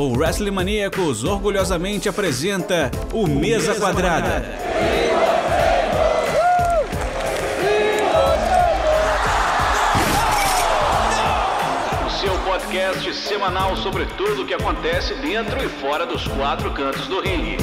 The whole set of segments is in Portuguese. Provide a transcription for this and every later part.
o Wrestling Maníacos orgulhosamente apresenta o Mesa Quadrada. O seu podcast semanal sobre tudo o que acontece dentro e fora dos quatro cantos do ringue.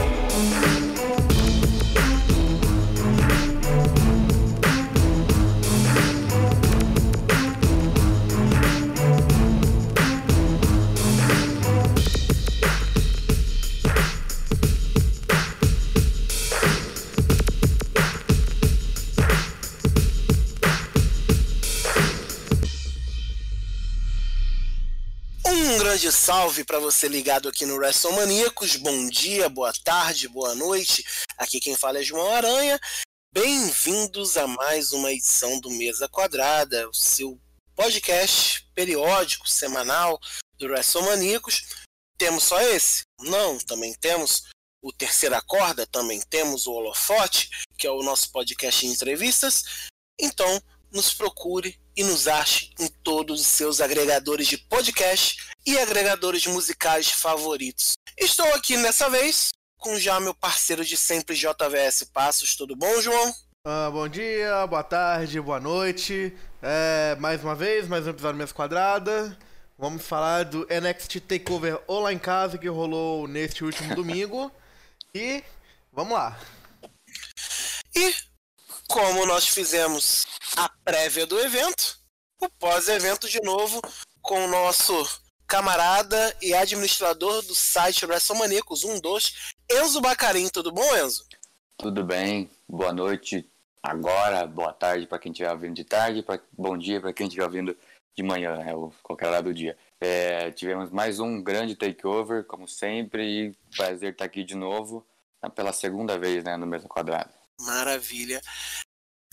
Salve para você ligado aqui no WrestleManiacos. Bom dia, boa tarde, boa noite. Aqui quem fala é João Aranha. Bem-vindos a mais uma edição do Mesa Quadrada, o seu podcast periódico, semanal do WrestleManiacos. Temos só esse? Não, também temos o Terceira Corda, também temos o Holofote, que é o nosso podcast de entrevistas. Então, nos procure e nos ache em todos os seus agregadores de podcast e agregadores musicais favoritos. Estou aqui nessa vez com já meu parceiro de sempre, JVS Passos. Tudo bom, João? Ah, bom dia, boa tarde, boa noite. É, mais uma vez, mais um episódio Mesa Quadrada. Vamos falar do NXT Takeover Olá em Casa que rolou neste último domingo. E vamos lá. E como nós fizemos a prévia do evento, o pós-evento de novo com o nosso camarada e administrador do site WrestleManiacos 12, Enzo Bacarim. Tudo bom, Enzo? Tudo bem, boa noite agora, boa tarde para quem estiver ouvindo de tarde, pra, bom dia para quem estiver ouvindo de manhã, ou qualquer hora do dia. É, tivemos mais um grande takeover, como sempre, e prazer estar aqui de novo, pela segunda vez né, no mesmo quadrado. Maravilha.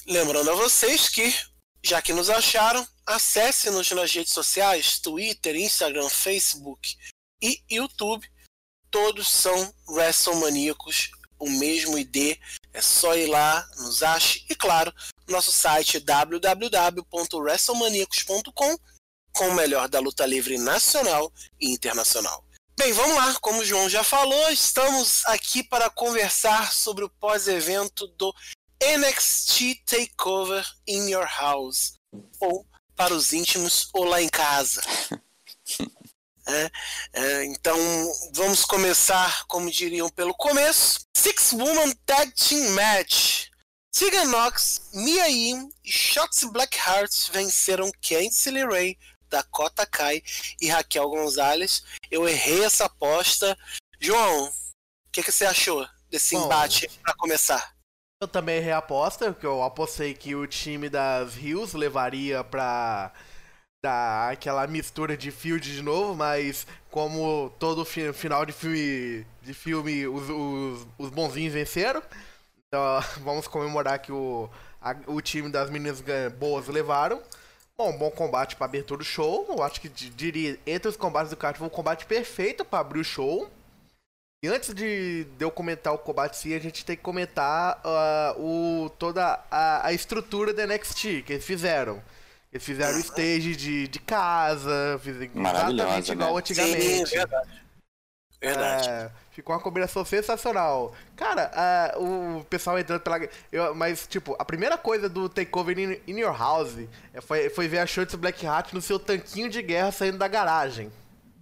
Lembrando a vocês que, já que nos acharam, acesse-nos nas redes sociais, Twitter, Instagram, Facebook e YouTube. Todos são WrestleManiacos, o mesmo ID. É só ir lá, nos ache. E claro, nosso site www.wrestlemaniacos.com com o melhor da luta livre nacional e internacional. Bem, vamos lá. Como o João já falou, estamos aqui para conversar sobre o pós-evento do NXT Takeover in Your House. Ou, para os íntimos, ou lá em casa. É, é, então, vamos começar, como diriam, pelo começo. Six Woman Tag Team Match. Tegan Knox, Mia Yim e Shotzi Blackheart venceram Candice LeRae, Dakota Kai e Raquel Gonzalez. Eu errei essa aposta. João, o que, que, você achou desse Bom, embate para começar? Eu também errei a aposta, porque eu apostei que o time das Hills levaria pra dar aquela mistura de field de novo, mas como todo fi final de filme, de filme os, os, os bonzinhos venceram, então vamos comemorar que o, a, o time das meninas boas levaram. Bom, bom combate para abertura do show. Eu acho que diria, entre os combates do card foi um combate perfeito para abrir o show. E antes de, de eu comentar o combate sim, a gente tem que comentar uh, o, toda a, a, estrutura da NXT que eles fizeram. Eles fizeram o stage de, de casa, exatamente igual né? antigamente. Sim, verdade. Verdade. É, ficou uma combinação sensacional. Cara, uh, o pessoal entrando pela. Eu, mas, tipo, a primeira coisa do Takeover in, in Your House foi, foi ver a Shorts Black Hat no seu tanquinho de guerra saindo da garagem.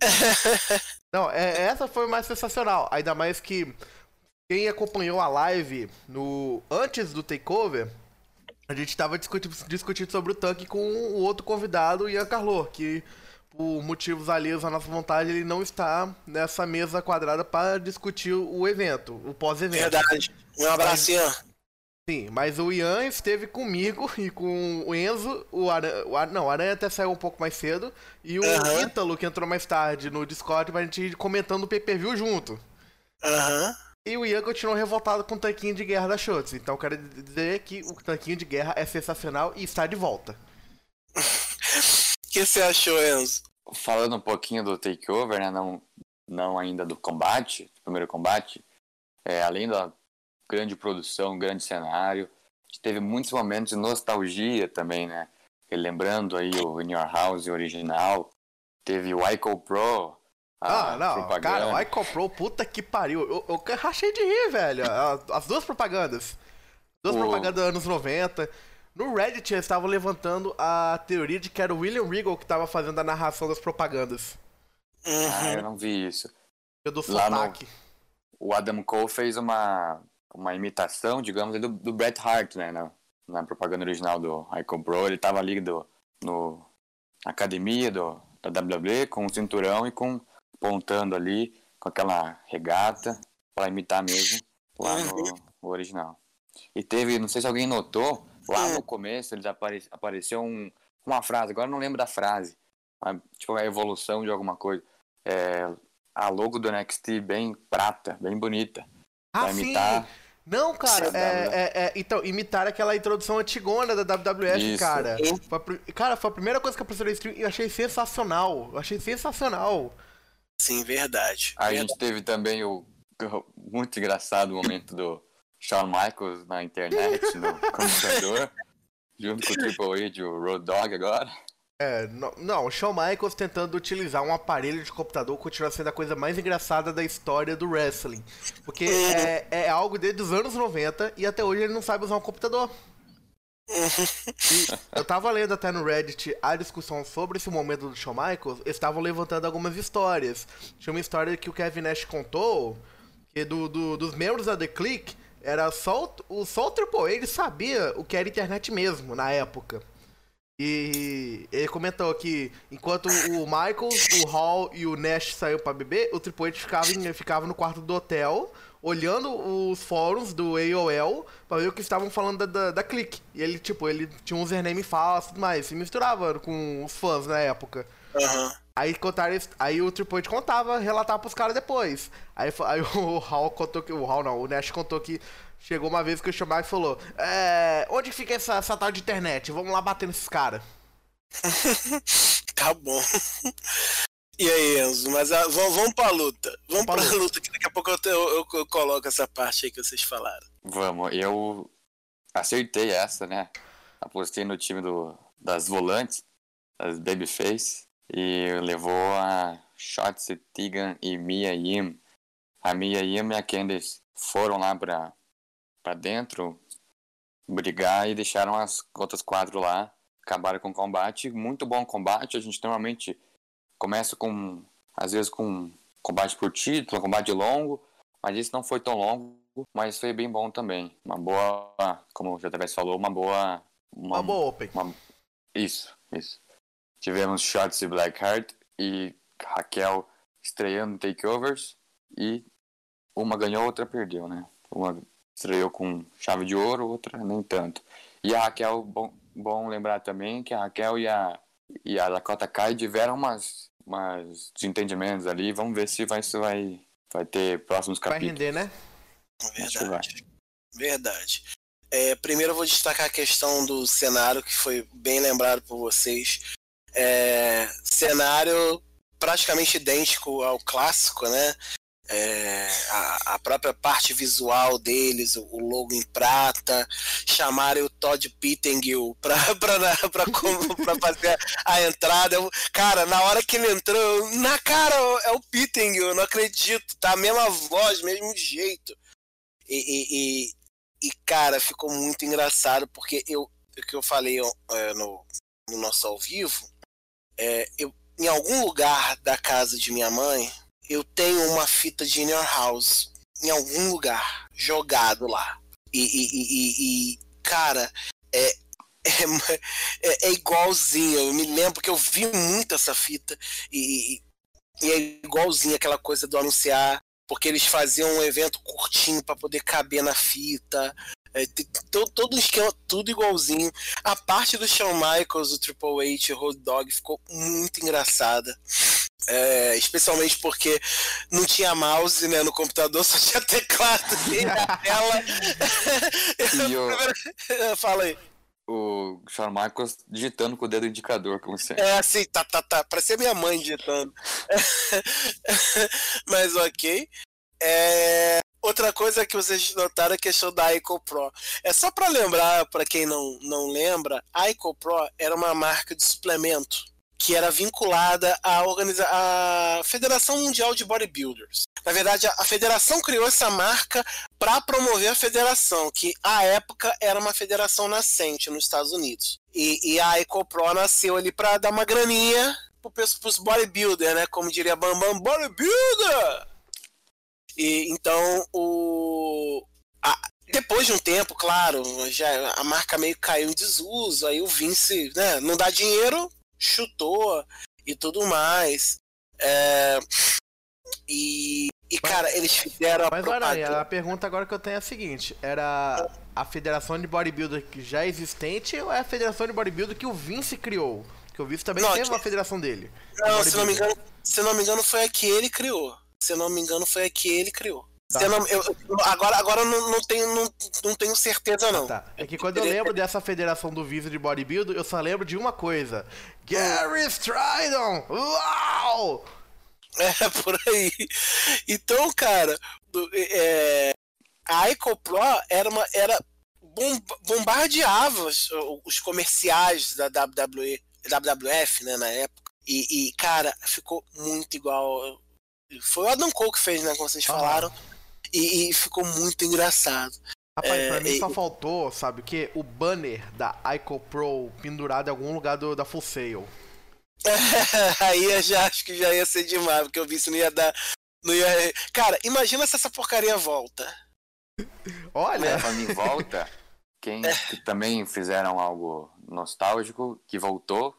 Não, é, essa foi mais sensacional. Ainda mais que quem acompanhou a live no antes do takeover, a gente estava discutindo, discutindo sobre o tanque com o outro convidado, Ian Carlo, que por motivos alheios à nossa vontade, ele não está nessa mesa quadrada para discutir o evento, o pós-evento. Verdade. Um abraço, Ian. Sim, mas o Ian esteve comigo e com o Enzo, o Aranha, o Aranha, não, o Aranha até saiu um pouco mais cedo, e o Aham. Ítalo, que entrou mais tarde no Discord, pra gente ir comentando o pay-per-view junto. Aham. E o Ian continuou revoltado com o tanquinho de guerra da Schultz. Então quero dizer que o tanquinho de guerra é sensacional e está de volta. O que você achou, Enzo? Falando um pouquinho do takeover, né? Não, não ainda do combate, do primeiro combate. É, além da grande produção, grande cenário, a gente teve muitos momentos de nostalgia também, né? Lembrando aí o In Your House original, teve o Ico Pro, ah, não, propaganda. cara, o Icon Pro, puta que pariu. Eu, eu rachei de rir, velho. As duas propagandas. Duas o... propagandas anos 90. No Reddit eles estavam levantando a teoria de que era o William Regal que estava fazendo a narração das propagandas. Ah, eu não vi isso. Eu do Lá sotaque. No... O Adam Cole fez uma, uma imitação, digamos, do, do Bret Hart, né? Na, na propaganda original do Icon Pro. Ele tava ali do, no academia do, da WWE com o cinturão e com pontando ali com aquela regata para imitar mesmo lá no, no, original. E teve, não sei se alguém notou, lá no começo eles apare, apareceu um, uma frase, agora não lembro da frase, mas, tipo a evolução de alguma coisa. É, a logo do NXT bem prata, bem bonita. Ah, imitar. Sim. Não, cara, é, é, é, então, imitar aquela introdução antigona da WWF, Isso. cara. Foi a, cara, foi a primeira coisa que apareceu no stream e eu achei sensacional. Eu achei sensacional. Sim, verdade. A verdade. gente teve também o muito engraçado momento do Shawn Michaels na internet, no computador, junto com o Triple H e o Road Dogg agora. É, não, não, o Shawn Michaels tentando utilizar um aparelho de computador continua sendo a coisa mais engraçada da história do wrestling. Porque é, é algo desde os anos 90 e até hoje ele não sabe usar um computador. eu tava lendo até no Reddit a discussão sobre esse momento do Shawn Michaels, eles estavam levantando algumas histórias. Tinha uma história que o Kevin Nash contou, que do, do dos membros da The Click, era só o, só o Triple H sabia o que era internet mesmo na época. E ele comentou que enquanto o Michaels, o Hall e o Nash saiu para beber, o Triple H ficava, ficava no quarto do hotel, olhando os fóruns do AOL para ver o que estavam falando da, da, da Click. E ele, tipo, ele tinha um username falso e tudo mais, se misturava com os fãs na época. Uhum. Aí contaram, aí o Triple H contava, relatava pros caras depois. Aí, aí o Hall contou que. O Hall não, o Nash contou que Chegou uma vez que o Schumacher falou: é, Onde fica essa, essa tal de internet? Vamos lá bater nesses caras. tá bom. E aí, Enzo, mas a, ah, vamos, vamos pra luta. Vamos, vamos pra, luta. luta, que daqui a pouco eu, eu, eu, coloco essa parte aí que vocês falaram. Vamos, eu acertei essa, né? Apostei no time do, das volantes, das Babyface, e levou a Shotzi Tegan e Mia Yim. A Mia Yim e a Candice foram lá pra para dentro, brigar e deixaram as outras quatro lá, acabaram com o combate. Muito bom combate. A gente normalmente começa com, às vezes, com combate por título, combate longo, mas esse não foi tão longo, mas foi bem bom também. Uma boa, como o JBS falou, uma boa. Uma, uma boa Open. Uma, isso, isso. Tivemos Shots e Blackheart e Raquel estreando takeovers e uma ganhou, outra perdeu, né? Uma estreou com chave de ouro, outra nem tanto. E a Raquel, bom, bom lembrar também que a Raquel e a, e a Dakota Kai tiveram umas, umas desentendimentos ali. Vamos ver se vai, se vai, vai ter próximos capítulos. Vai render, né? Verdade. Verdade. É, primeiro eu vou destacar a questão do cenário, que foi bem lembrado por vocês. É, cenário praticamente idêntico ao clássico, né? é, a, a, própria parte visual deles, o, logo em prata, chamarem o Todd Pittengill pra, pra, pra, pra, fazer a, entrada. Eu, cara, na hora que ele entrou, na cara é o Pittengill, eu não acredito, tá a mesma voz, mesmo jeito. E, e, e, e cara, ficou muito engraçado, porque eu, o que eu falei é, no, no nosso ao vivo, é, eu, em algum lugar da casa de minha mãe, eu tenho uma fita de In Your House em algum lugar jogado lá. E, e, e, e cara, é, é, é, é, igualzinho. Eu me lembro que eu vi muito essa fita e, e é igualzinho aquela coisa do anunciar, porque eles faziam um evento curtinho para poder caber na fita. É, todo, todo esquema, tudo igualzinho. A parte do Shawn Michaels, o Triple H, o Road Dog ficou muito engraçada. É, especialmente porque não tinha mouse né, no computador, só tinha teclado e a tela. o... Fala aí. O Shawn Michaels digitando com o dedo indicador, como sempre. É assim, tá, tá, tá. Parecia minha mãe digitando. Mas ok. É... Outra coisa que vocês notaram é a questão da Ico Pro. É só para lembrar, para quem não, não lembra, a Ico Pro era uma marca de suplemento que era vinculada à, organiza à Federação Mundial de Bodybuilders. Na verdade, a federação criou essa marca para promover a federação, que à época era uma federação nascente nos Estados Unidos. E, e a EcoPro nasceu ali para dar uma graninha para os bodybuilders, né? Como diria Bambam, bodybuilder! E então o a, depois de um tempo, claro, já a marca meio caiu em desuso, aí o Vince, né, não dá dinheiro, chutou e tudo mais. É, e, e, cara, eles fizeram a Mas olha, a pergunta agora que eu tenho é a seguinte: era a federação de bodybuilder já existente ou é a federação de bodybuilder que o Vince criou? Que o Vince também não, teve uma federação dele. Não, se não, me engano, se não me engano, foi a que ele criou. Se não me engano, foi a que ele criou. Tá. Não, eu, agora agora não, não, tenho, não, não tenho certeza, não. Tá. É que quando eu lembro dessa federação do Visa de Bodybuilder, eu só lembro de uma coisa: Gary Stridon! Uau! É, por aí. Então, cara, é, a Pro era uma. Era, bombardeava os, os comerciais da WWE, WWF, né, na época. E, e, cara, ficou muito igual. Foi o Adam Cole que fez, né, como vocês ah. falaram. E, e, ficou muito engraçado. Rapaz, é, pra mim e... só faltou, sabe o que? O banner da Ico Pro pendurado em algum lugar do, da Full Sail. Aí eu já acho que já ia ser demais, porque eu vi se não ia dar. Não ia... Cara, imagina se essa porcaria volta. Olha! Falando em volta, quem é. que também fizeram algo nostálgico, que voltou,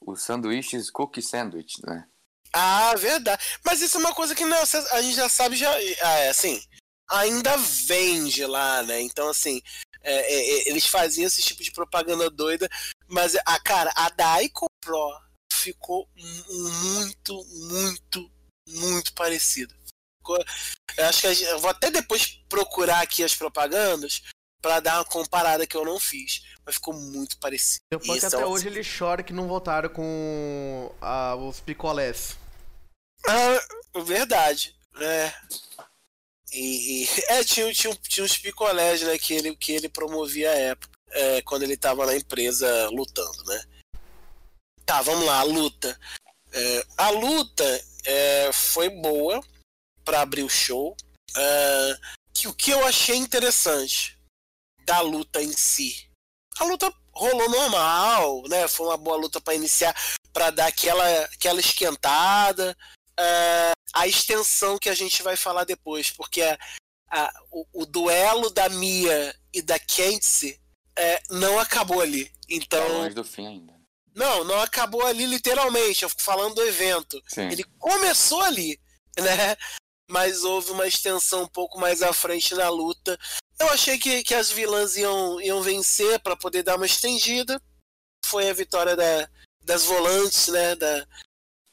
os sanduíches Cookie Sandwich, né? Ah, verdade. Mas isso é uma coisa que não, a gente já sabe, já, ah, é, assim, ainda vende lá, né? Então, assim, é, é, é, eles faziam esse tipo de propaganda doida, mas, a cara, a Daiko Pro ficou muito, muito, muito parecida. Ficou, eu acho que gente, eu vou até depois procurar aqui as propagandas para dar uma comparada que eu não fiz, mas ficou muito parecido. Depois que até hoje ele chora que não voltaram com ah, os picolés. Ah, verdade. É. E, e, é, tinha, tinha, tinha uns picolés né, que, ele, que ele promovia à época, é, quando ele estava na empresa lutando, né? Tá, vamos lá, a luta. É, a luta é, foi boa para abrir o show. É, que, o que eu achei interessante da luta em si. A luta rolou normal, né? Foi uma boa luta para iniciar, para dar aquela, aquela esquentada uh, a extensão que a gente vai falar depois, porque a, a, o, o, duelo da Mia e da Kentse é, não acabou ali. Então. Tá longe do fim ainda. Não, não acabou ali literalmente. Eu fico falando do evento. Sim. Ele começou ali, né? Mas houve uma extensão um pouco mais à frente na luta. Eu achei que, que as vilãs iam, iam vencer para poder dar uma estendida. Foi a vitória da, das volantes, né? Da,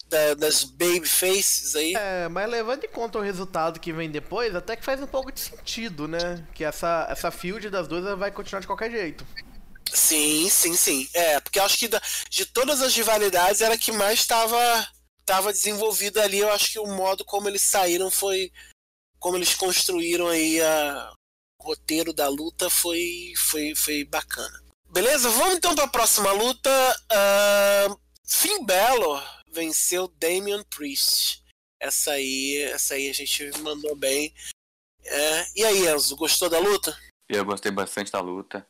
da, das baby faces aí. É, mas levando em conta o resultado que vem depois, até que faz um pouco de sentido, né? Que essa, essa field das duas vai continuar de qualquer jeito. Sim, sim, sim. É, porque eu acho que da, de todas as rivalidades era a que mais estava tava desenvolvida ali. Eu acho que o modo como eles saíram foi. Como eles construíram aí a, o roteiro da luta foi, foi, foi bacana. Beleza? Vamos então para a próxima luta. Uh, Finn Balor venceu Damian Priest. Essa aí, essa aí a gente mandou bem. É, e aí, Enzo, gostou da luta? Eu gostei bastante da luta.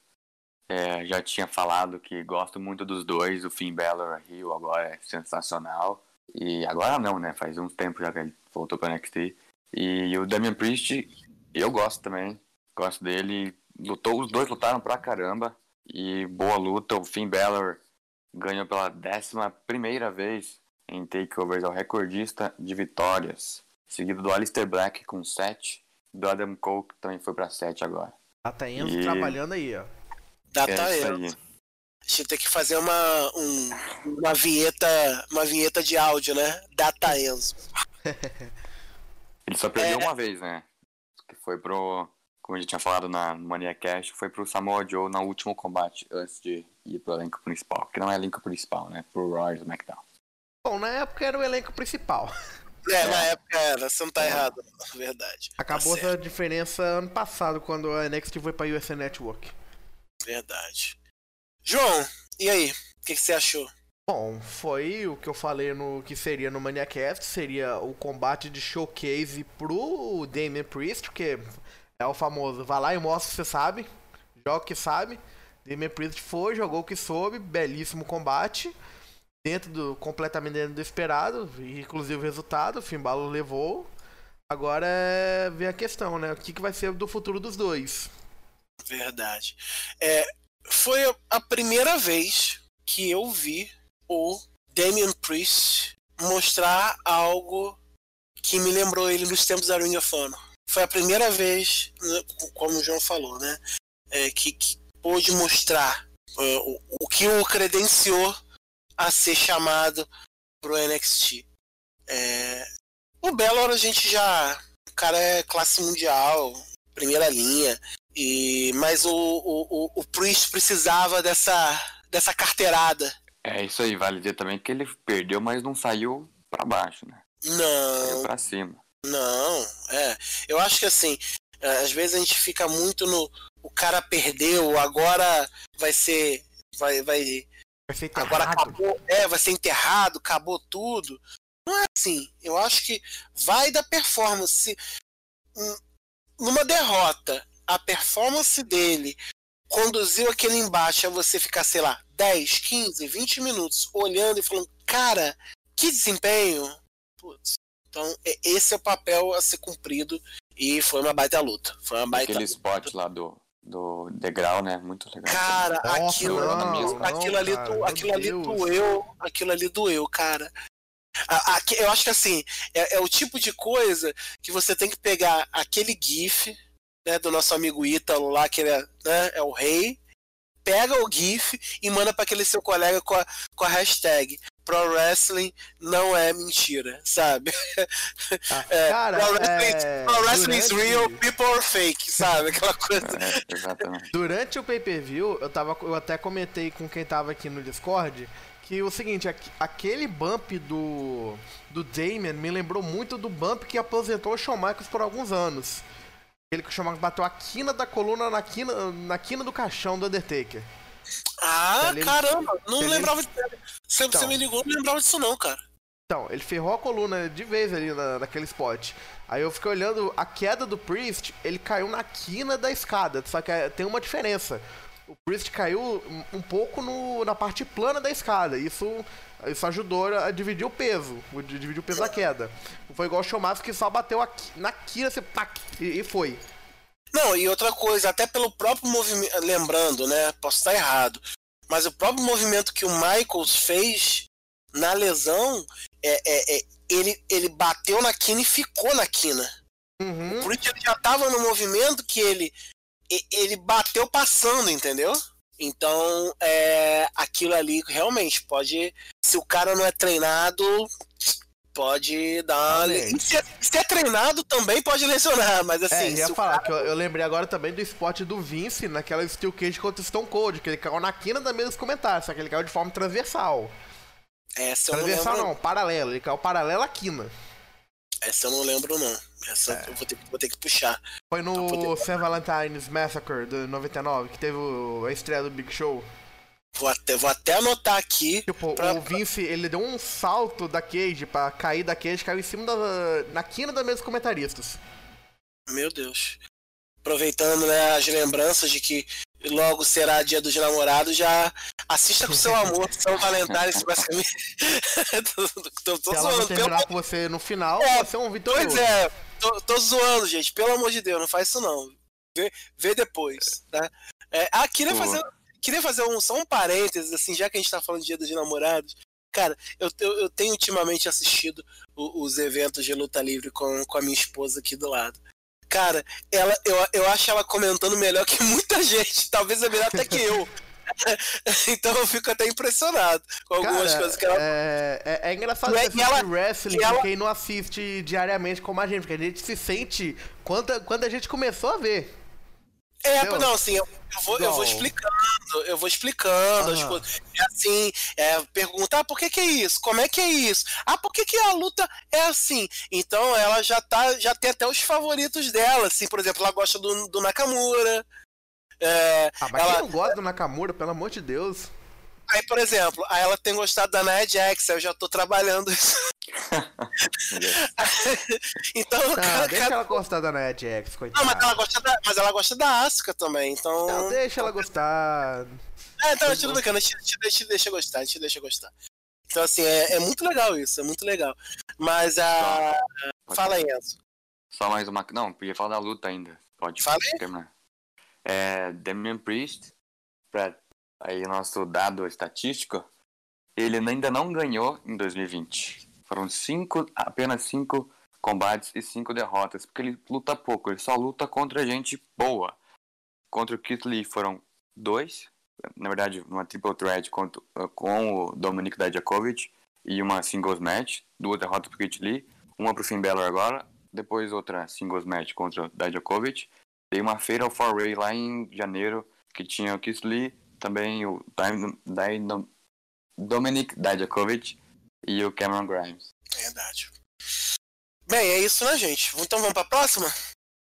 É, já tinha falado que gosto muito dos dois. O Finn Balor Rio agora é sensacional. E agora não, né? Faz um tempo já que ele voltou para NXT. E o Damian Priest, eu gosto também. Gosto dele. Lutou, os dois lutaram pra caramba. E boa luta. O Finn Balor ganhou pela décima primeira vez em takeovers, é o recordista de vitórias, seguido do Alistair Black com 7, do Adam Cole que também foi para 7 agora. Data Enzo e... trabalhando aí, ó. Data é Enzo. A gente tem que fazer uma, um, uma vinheta uma vinheta de áudio, né? Data Enzo. Ele só perdeu é... uma vez, né? Que foi pro, como a gente tinha falado na Mania Cash, foi pro Samoa Joe no último combate antes de ir pro elenco principal, que não é elenco principal, né? Pro e SmackDown. Bom, na época era o elenco principal. É, na época era, você não tá é. errado, verdade. Acabou tá essa diferença ano passado, quando a NXT foi pra USA Network. Verdade. João, e aí? O que, que, você achou? Bom, foi o que eu falei no que seria no Maniacast, seria o combate de showcase pro Damien Priest, porque é o famoso, vai lá e mostra que você sabe, joga o que sabe. Damien Priest foi, jogou o que soube, belíssimo combate, dentro do completamente dentro do esperado, inclusive o resultado, o Finn Balor levou. Agora é ver a questão, né? O que, que vai ser do futuro dos dois. Verdade. É, foi a primeira vez que eu vi o Damian Priest mostrar algo que me lembrou ele nos tempos da Ring of Honor. Foi a primeira vez, né, como o João falou, né, é, que, que pôde mostrar uh, o, o, que o credenciou a ser chamado pro NXT. É, o Bellor a gente já, o cara é classe mundial, primeira linha, e mas o, o, o Priest precisava dessa, dessa carteirada é isso aí, vale dizer também que ele perdeu, mas não saiu para baixo, né? Não. Saiu pra cima. Não, é. Eu acho que assim, é, às vezes a gente fica muito no. O cara perdeu, agora vai ser. Vai. vai, vai ser agora acabou. É, vai ser enterrado, acabou tudo. Não é assim. Eu acho que vai da performance. Hum, numa derrota, a performance dele conduziu aquele embate a você ficar, sei lá, 10, 15, 20 minutos olhando e falando, cara, que desempenho. Putz. Então, esse é o papel a ser cumprido e foi uma baita luta. Foi uma baita Aquele spot lá do, do degrau, né? Muito legal. Cara, Nossa, aquilo, não, não, aquilo ali, cara, do, aquilo ali doeu, aquilo ali doeu, cara. A, a, eu acho que assim, é, é, o tipo de coisa que você tem que pegar aquele GIF né, do nosso amigo Ítalo lá, que ele é, né, é o rei, pega o GIF e manda para aquele seu colega com a, com a hashtag Pro Wrestling não é mentira, sabe? Ah, é, cara, Pro Wrestling, é... Pro wrestling durante... is real, people are fake, sabe? Aquela coisa. É, exatamente. Durante o pay-per-view, eu, tava, eu até comentei com quem tava aqui no Discord que o seguinte, aquele bump do, do Damien me lembrou muito do bump que aposentou o Shawn Michaels por alguns anos. Aquele que o Shawn bateu a quina da coluna na quina, na quina do caixão do Undertaker. Ah, caramba, não ele, lembrava disso. Você, então, você me ligou, não lembrava disso não, cara. Então, ele ferrou a coluna de vez ali na, naquele spot. Aí eu fiquei olhando a queda do Priest, ele caiu na quina da escada, só que é, tem uma diferença. O Priest caiu um pouco no, na parte plana da escada. Isso isso ajudou a dividir o peso, dividir o peso da queda. Não foi igual o Schumacher que só bateu aqui, na quina, assim, pac, e, e foi. Não, e outra coisa, até pelo próprio movimento, lembrando, né, posso estar errado, mas o próprio movimento que o Michaels fez na lesão, é, é, é ele, ele bateu na quina e ficou na quina. Uhum. Por isso ele já estava no movimento que ele, ele bateu passando, entendeu? Então, é, aquilo ali realmente pode. Se o cara não é treinado, pode dar. Se é, se é, treinado também pode lesionar, mas assim. É, ia falar cara... que eu, eu, lembrei agora também do spot do Vince naquela Steel Cage contra o Stone Cold, que ele caiu na quina da mesa dos comentários, só que ele caiu de forma transversal. Essa transversal não, não, paralelo, ele caiu paralelo à quina. Essa eu não lembro, não. Essa é. eu vou ter, vou ter, que puxar. Foi no St. Valentine's Massacre do 99, que teve a estreia do Big Show. Vou até, vou até anotar aqui. Tipo, pra... o Vince, ele deu um salto da cage pra cair da cage, caiu em cima da. na quina da mesa dos comentaristas. Meu Deus. Aproveitando né, as lembranças de que logo será dia dos namorados, já assista com seu amor, São Valentín, basicamente. tô, tô, tô Se zoando. terminar pelo... com você no final, é, você é um vitorioso. Pois é, tô, tô, zoando, gente. Pelo amor de Deus, não faz isso não. Vê, vê depois, tá? É, ah, queria fazer, queria fazer um, só um parênteses, assim, já que a gente tá falando de dia dos namorados. Cara, eu, eu, eu tenho ultimamente assistido o, os eventos de luta livre com, com a minha esposa aqui do lado. Cara, ela, eu, eu acho ela comentando melhor que muita gente. Talvez é melhor até que eu. então eu fico até impressionado com algumas Cara, coisas que ela. É, é, é engraçado é, que ela, wrestling ela... quem não assiste diariamente como a gente, porque a gente se sente quando, quando a gente começou a ver. É, Entendeu? não, assim, eu, eu, vou, eu vou explicando, eu vou explicando as coisas. É assim, é, perguntar ah, por que, que é isso? Como é que é isso? Ah, por que, que a luta é assim? Então ela já tá, já tem até os favoritos dela, assim, por exemplo, ela gosta do, do Nakamura. É, ah, mas ela... quem não gosta do Nakamura, pelo amor de Deus? Aí, por exemplo, aí ela tem gostado da Nia Jax, aí eu já tô trabalhando isso. então, Não, cara, deixa cara- ela gostar da Nia Jax, coitada. Não, mas ela gosta da, mas ela gosta da Asuka também, então. Não, deixa ela gostar. É, então, tudo bacana, a gente, a gente- deixa gostar, a gente deixa gostar. Então, assim, é, é muito legal isso, é muito legal. Mas a. Fala aí, Enzo. Só mais uma. Não, podia falar da luta ainda. Pode Fala aí. terminar. É, Damian Priest, pra aí nosso dado estatístico, ele ainda não ganhou em 2020. Foram cinco, apenas cinco combates e cinco derrotas, porque ele luta pouco, ele só luta contra gente boa. Contra o Keith Lee foram dois, na verdade, uma triple threat contra, com o Dominic Dijakovic e uma singles match, duas derrotas pro Keith Lee, uma pro Finn Balor agora, depois outra singles match contra o Dijakovic. Tem uma feira ao Way lá em janeiro, que tinha o Keith Lee, também o Dominic Dijakovic e o Cameron Grimes. Verdade. Bem, é isso, né, gente? Então vamos pra próxima?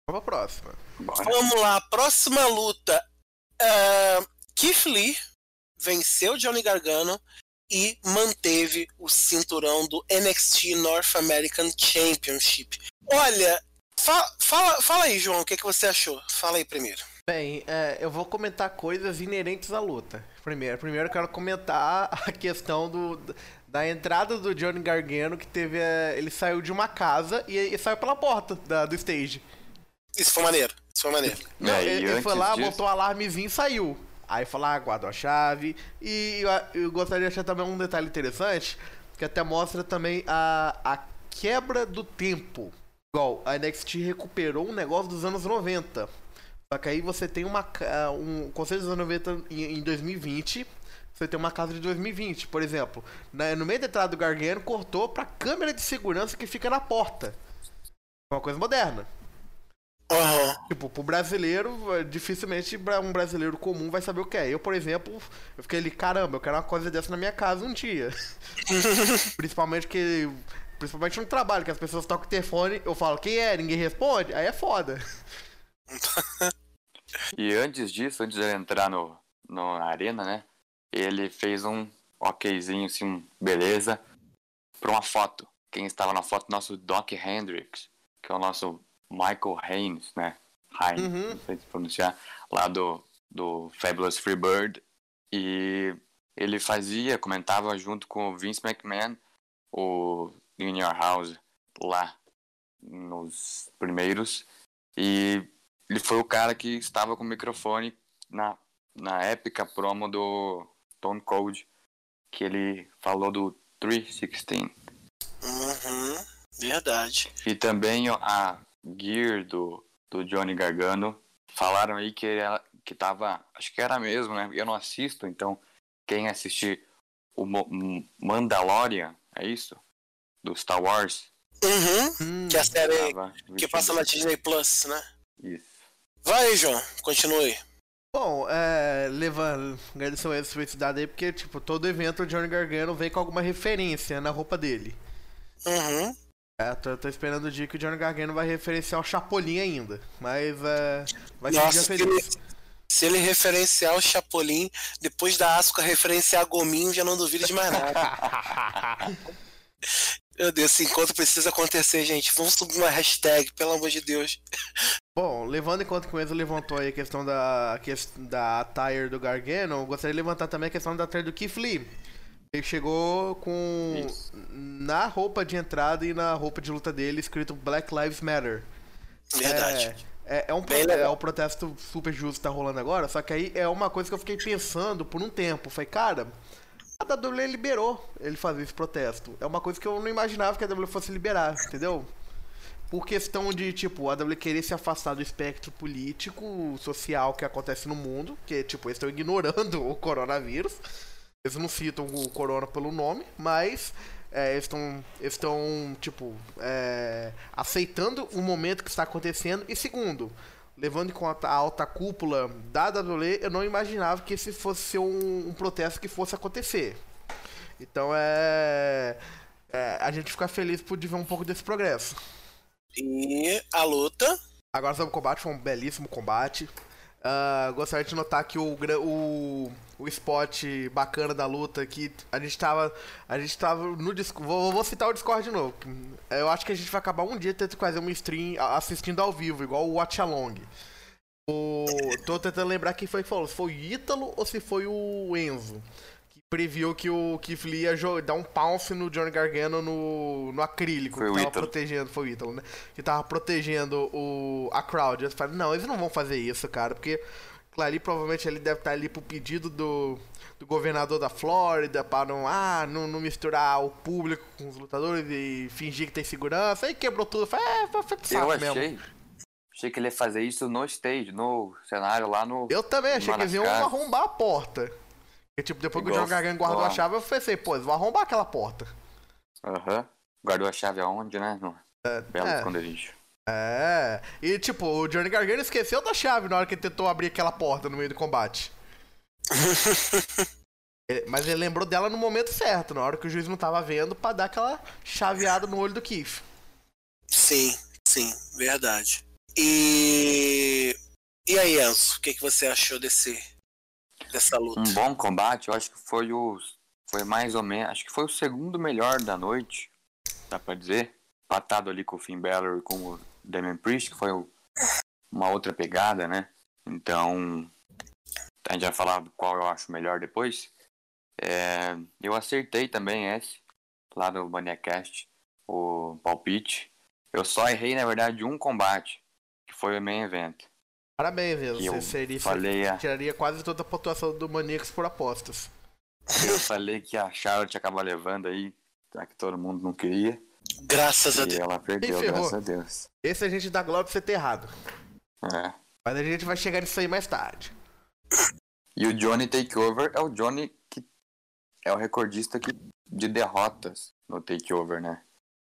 Vamos pra próxima. Bora. Vamos lá, próxima luta. É, Keith Lee venceu Johnny Gargano e manteve o cinturão do NXT North American Championship. Olha, fa- fala, fala aí, João, o que, que você achou? Fala aí primeiro. Bem, é, eu vou comentar coisas inerentes à luta. Primeiro, primeiro eu quero comentar a questão do, da entrada do Johnny Gargano, que teve. é, ele saiu de uma casa e, e saiu pela porta da- do stage. Isso foi maneiro, isso foi maneiro. Não, É, ele, ele foi lá, disso- botou o alarmezinho e saiu. Aí foi lá, guardou a chave. E eu, eu gostaria de achar também um detalhe interessante, que até mostra também a, a quebra do tempo. Igual, a NXT recuperou um negócio dos anos 90. Só que aí você tem uma, um conceito dos anos 90 em, em 2020. Você tem uma casa de 2020, por exemplo. No meio da entrada do Gargano, cortou pra câmera de segurança que fica na porta. É uma coisa moderna. Aham. Tipo, pro brasileiro, eh, dificilmente um brasileiro comum vai saber o que é. Eu, por exemplo, eu fiquei ali, caramba, eu quero uma coisa dessa na minha casa um dia. Principalmente que. Principalmente no trabalho, que as pessoas tocam o telefone, eu falo, quem é? Ninguém responde, aí é foda. E antes disso, antes de ele entrar no, no, na arena, né? Ele fez um okzinho, assim, um beleza, pra uma foto. Quem estava na foto, nosso Doc Hendricks, que é o nosso Michael Haynes, né? Haynes, Uhum. não sei se pronunciar, lá do, do Fabulous Freebird. E ele fazia, comentava junto com o Vince McMahon, o In Your House, lá nos primeiros. E ele foi o cara que estava com o microfone na, na épica promo do Stone Cold, que ele falou do 316. Uhum. Verdade. E também ó, a gear do, do Johnny Gargano. Falaram aí que, ela, que tava. Acho que era mesmo, né? Eu não assisto, então quem assistir o Mandalorian, é isso? Do Star Wars. Uhum. Hum, Que é a série que passa na Disney Plus, né? Isso. Vai, João, continue. Bom, é. Levando. Agradecer essa felicidade aí, porque, tipo, todo evento o Johnny Gargano vem com alguma referência na roupa dele. Uhum. É, tô, tô esperando o dia que o Johnny Gargano vai referenciar o Chapolin ainda. Mas é. Vai ser um Nossa, dia se ele, feliz. se ele referenciar o Chapolin, depois da Asuka referenciar a Gominho, já não duvido de mais nada. Meu Deus, esse encontro precisa acontecer, gente. Vamos subir uma hashtag, pelo amor de Deus. Bom, levando em conta que o Enzo levantou aí a questão da, da attire do Gargano, eu gostaria de levantar também a questão da attire do Keith Lee. Ele chegou com Isso. na roupa de entrada e na roupa de luta dele escrito Black Lives Matter. Verdade. É, é, é um Bem prote- legal. é um protesto super justo que tá rolando agora, só que aí é uma coisa que eu fiquei pensando por um tempo. Falei, cara, a WWE liberou ele fazer esse protesto. É uma coisa que eu não imaginava que a WWE fosse liberar, entendeu? Por questão de, tipo, a WWE querer se afastar do espectro político, social que acontece no mundo, que, tipo, eles estão ignorando o coronavírus. Eles não citam o corona pelo nome, mas é, estão, estão tipo, é, aceitando o momento que está acontecendo. E segundo, levando em conta a alta cúpula da WWE, eu não imaginava que esse fosse ser um, um protesto que fosse acontecer. Então é, é, A gente fica feliz por ver um pouco desse progresso. E a luta. Agora sobre o combate, foi um belíssimo combate. Uh, gostaria de notar que o, o, o spot bacana da luta que a gente tava. A gente tava no Discord. Vou, vou, citar o Discord de novo. Eu acho que a gente vai acabar um dia tendo que fazer uma stream assistindo ao vivo, igual o Watch Along. O, tô tentando lembrar quem foi que falou. Se foi o Ítalo ou se foi o Enzo. Que previu que o Keith Lee ia dar um pounce no Johnny Gargano no, no acrílico. Foi que tava protegendo. Foi o Ítalo, né? Que tava protegendo o, a crowd. Eu falei, não, eles não vão fazer isso, cara. Porque ali provavelmente ele deve estar ali pro pedido do, do governador da Flórida para não, ah, não, não misturar o público com os lutadores e fingir que tem segurança. Aí quebrou tudo. Falei, é, foi pro Eu saco achei. mesmo. Achei que ele ia fazer isso no stage, no cenário lá no. Eu também achei que eles iam arrombar a porta. Porque, tipo, depois que o John Gargano guardou a chave, eu pensei, pô, eles vão arrombar aquela porta. Aham. Guardou a chave aonde, né? No belo é. esconderijo. É. E, tipo, o Johnny Gargano esqueceu da chave na hora que ele tentou abrir aquela porta no meio do combate. Ele- Mas ele lembrou dela no momento certo, na hora que o juiz não tava vendo, pra dar aquela chaveada no olho do Keith. Sim, sim, verdade. E. E aí, Enzo, o que, que você achou desse. dessa luta? Um bom combate, eu acho que foi o. Foi mais ou menos. Acho que foi o segundo melhor da noite. Dá pra dizer. Patado ali com o Finn Balor e com o Damian Priest, que foi uma outra pegada, né? Então. A gente vai falar qual eu acho melhor depois. É, eu acertei também esse, lá do Maniacast, o palpite. Eu só errei, na verdade, um combate, que foi o main event. Parabéns, eu Você seria, falei a- tiraria quase toda a pontuação do Maníacos por apostas. Eu falei que a Charlotte ia acabar levando aí, já que todo mundo não queria. Graças a E Deus. ela perdeu, graças a Deus. Esse a gente dá glória pra você ter errado. É. Mas a gente vai chegar nisso aí mais tarde. E o Johnny Takeover é o Johnny que é o recordista que, de derrotas no Takeover, né?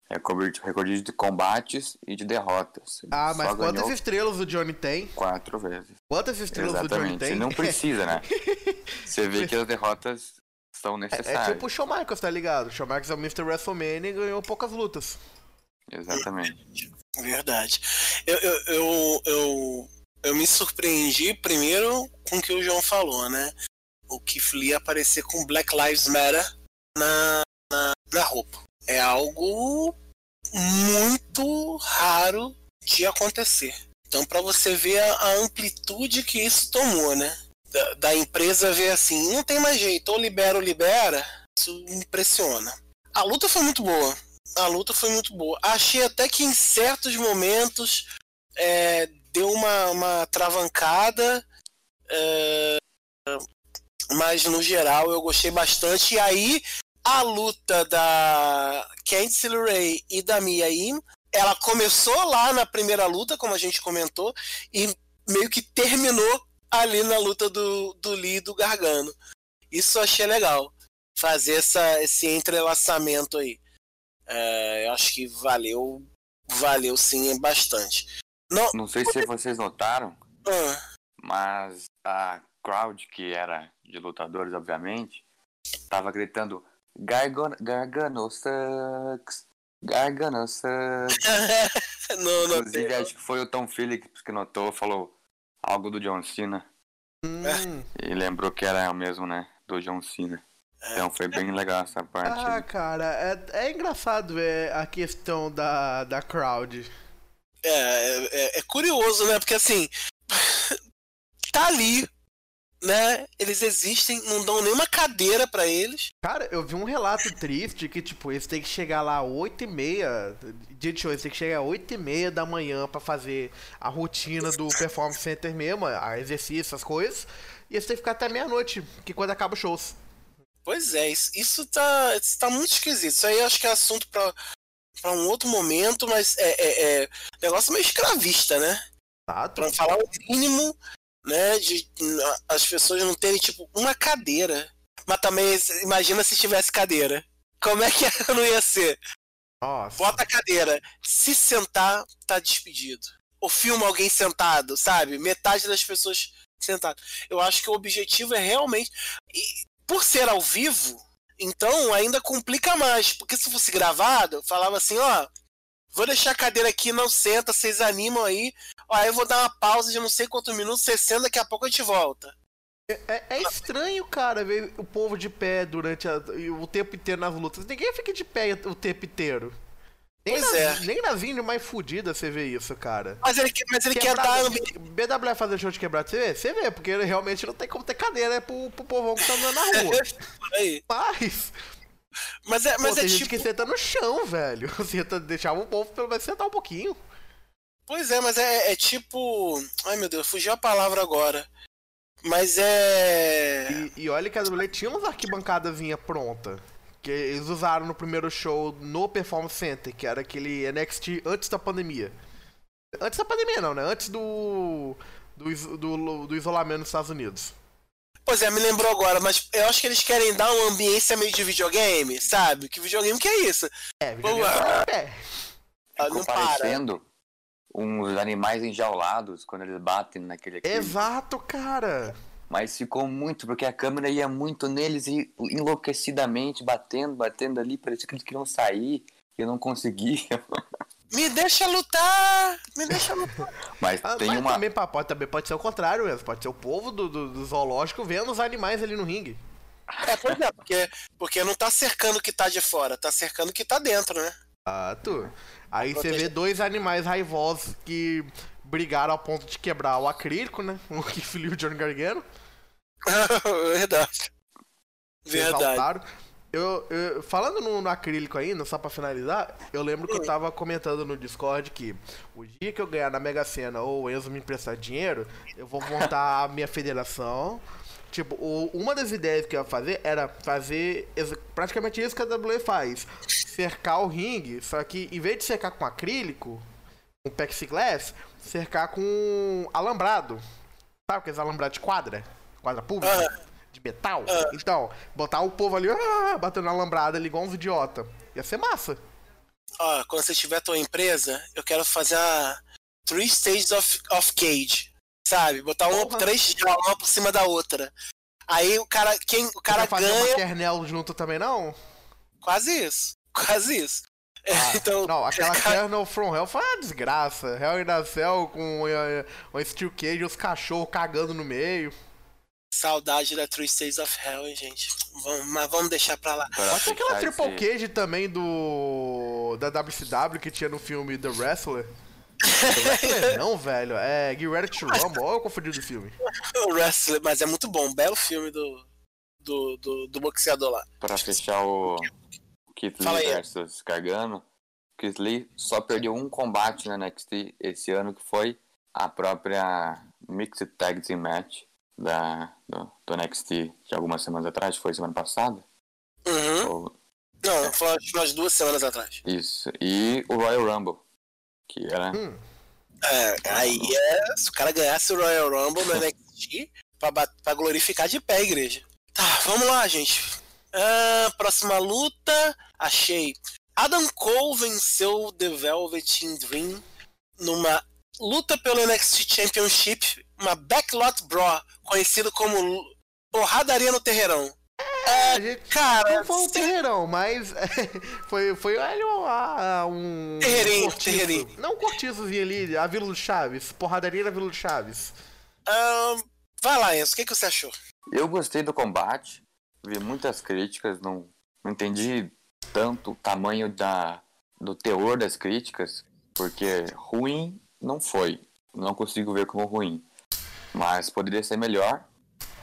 É o recordista de combates e de derrotas. Ele Ah, mas quantas estrelas o Johnny tem? quatro vezes. Quantas estrelas o Johnny Exatamente. tem? Você não precisa, né? Você vê que as derrotas são É, necessárias. é tipo o Shawn Michaels, tá ligado? O Shawn Michaels é o Mr. WrestleMania e ganhou poucas lutas. Exatamente. Verdade. Eu, eu, eu, eu, eu me surpreendi primeiro com o que o João falou, né? O Keith Lee aparecer com Black Lives Matter na, na, na roupa. É algo muito raro de acontecer. Então, para você ver a, a amplitude que isso tomou, né? Da, da empresa ver assim, não tem mais jeito, ou libera ou libera, isso me impressiona. A luta foi muito boa. A luta foi muito boa. Achei até que em certos momentos é, deu uma, uma travancada, é, mas no geral eu gostei bastante. E aí a luta da Candice LeRae e da Mia Yim, ela começou lá na primeira luta, como a gente comentou, e meio que terminou ali na luta do, do Lee e do Gargano. Isso eu achei legal. Fazer essa, esse entrelaçamento aí. É, eu acho que valeu, valeu sim bastante. Não, Não sei se vocês notaram, ah, mas a crowd, que era de lutadores, obviamente, tava gritando Gargano, Gargano sucks, Gargano sucks. não, não Inclusive, acho que foi o Tom Phillips que notou, falou algo do John Cena. Hum. E lembrou que era o mesmo, né? Do John Cena. Então foi bem legal essa parte. Ah, cara, é, é engraçado ver a questão da, da crowd. É, é, é curioso, né? Porque assim, tá ali, né? Eles existem, não dão nenhuma cadeira pra eles. Cara, eu vi um relato triste que, tipo, eles têm que chegar lá 8 e meia, dia de show, eles têm que chegar 8 e meia da manhã pra fazer a rotina do Performance Center mesmo, a exercício, as coisas, e eles têm que ficar até meia-noite, que quando acaba os shows. Pois é, isso, isso, tá, isso tá muito esquisito. Isso aí acho que é assunto pra, pra um outro momento, mas é, é, é negócio meio escravista, né? Tá? Pra falar o mínimo, né? De as pessoas não terem, tipo, uma cadeira. Mas também, imagina se tivesse cadeira. Como é que não ia ser? Nossa. Bota a cadeira. Se sentar, tá despedido. Ou filma alguém sentado, sabe? Metade das pessoas sentadas. Eu acho que o objetivo é realmente. E por ser ao vivo, então ainda complica mais. Porque se fosse gravado, eu falava assim, ó. Vou deixar a cadeira aqui, não senta, vocês animam aí. Ó, eu vou dar uma pausa de não sei quantos minutos, 60, daqui a pouco a gente volta. É, é estranho, cara, ver o povo de pé durante a- o tempo inteiro nas lutas. Ninguém fica de pé o tempo inteiro. Nem, Pois nas, é. nem nas índias mais fodidas você vê isso, cara. Mas ele, quer- mas ele quer dar BWF fazer show de quebrado, você vê? Você vê, porque ele realmente não tem como ter cadeira né, pro, pro povão que tá andando na rua. aí. Mas, Mas é, mas pô, é tem gente tipo. que senta no chão, velho. Senta, deixava o povo pelo menos sentar um pouquinho. Pois é, mas é, é tipo. Ai meu Deus, fugiu a palavra agora. Mas é. E, e olha que a WWE tinha umas arquibancadazinha pronta. Que eles usaram no primeiro show no Performance Center, que era aquele NXT antes da pandemia. Antes da pandemia não, né? Antes do. Do, do, do isolamento nos Estados Unidos. Pois é, me lembrou agora, mas eu acho que eles querem dar uma ambiência meio de videogame, sabe? Que videogame que é isso? É, videogame tá em pé. Ah, Não para. Uns animais enjaulados quando eles batem naquele aquele. Exato, cara. Mas ficou muito, porque a câmera ia muito neles e enlouquecidamente batendo, batendo ali, parecia que eles queriam sair e eu não conseguia. Me deixa lutar! Me deixa lutar. Mas Ah, tem mas uma. também, pode, também pode ser o contrário mesmo. Pode ser o povo do, do, do zoológico vendo os animais ali no ringue. É, pois é, porque, porque não tá cercando o que tá de fora, tá cercando o que tá dentro, né? Exato. Aí você vê dois animais raivosos que brigaram ao ponto de quebrar o acrílico, né? O que filiu o Johnny Gargano. Verdade. Verdade. Eu, eu- falando no, no acrílico ainda, só pra finalizar, eu lembro que eu tava comentando no Discord que o dia que eu ganhar na Mega Sena ou o Enzo me emprestar dinheiro, eu vou montar a minha federação. Tipo, o- uma das ideias que eu ia fazer era fazer praticamente isso que a WWE faz. Cercar o ringue, só que em vez de cercar com acrílico, com plexiglass, cercar com alambrado. Sabe aqueles alambrados de quadra? Quadra pública? De metal? Então, botar o povo ali, ah, batendo na alambrada ali igual uns idiota. Ia ser massa. Ó, quando você tiver tua empresa, eu quero fazer a Three Stages of, of Cage. Sabe? Botar uma, Porra. três uma por cima da outra. Aí o cara, quem, o cara Quer fazer uma ganha. kernel junto também, não? Quase isso. Quase isso. É, então, Ah, Não, aquela cara- kernel from hell foi uma desgraça. Hell in a Cell com eh, um steel cage e os cachorros cagando no meio. Saudade da Three Stages of Hell, hein, gente. Vamos, mas vamos deixar pra lá. Pode ser aquela triple cage também do... da WCW que tinha no filme The Wrestler. Não, velho. É Get Ready to Rumble. Olha eu confundi do filme. O Wrestler, mas é muito bom. Belo filme do, do, do, do boxeador lá. Pra fechar o Keith Fala Lee aí. versus Gargano, Keith Lee só perdeu um combate na NXT esse ano, que foi a própria Mixed Tag Team Match da, do, do NXT de algumas semanas atrás, foi semana passada. Uhum. Ou- Não, foi umas duas semanas atrás. isso. E o Royal Rumble, que era Hum. É, aí é. Se o cara ganhasse o Royal Rumble no NXT, pra, pra glorificar de pé a igreja. Tá, vamos lá, gente. Ah, próxima luta. Achei. Adam Cole venceu The Velvet Dream numa luta pelo NXT Championship, uma Backlot Brawl, conhecido como Porradaria no Terreirão. A gente Cara, não foi um terreirão, mas foi, foi olha, ah, um. Terreirinho, cortiço. terreirinho. Não um cortiçozinho ali, a Vila do Chaves. Porradaria na Vila do Chaves. ah, vai lá, Enzo, o que, que você achou? Eu gostei do combate, vi muitas críticas, não, não entendi tanto o tamanho da, do teor das críticas, porque ruim não foi, não consigo ver como ruim, mas poderia ser melhor,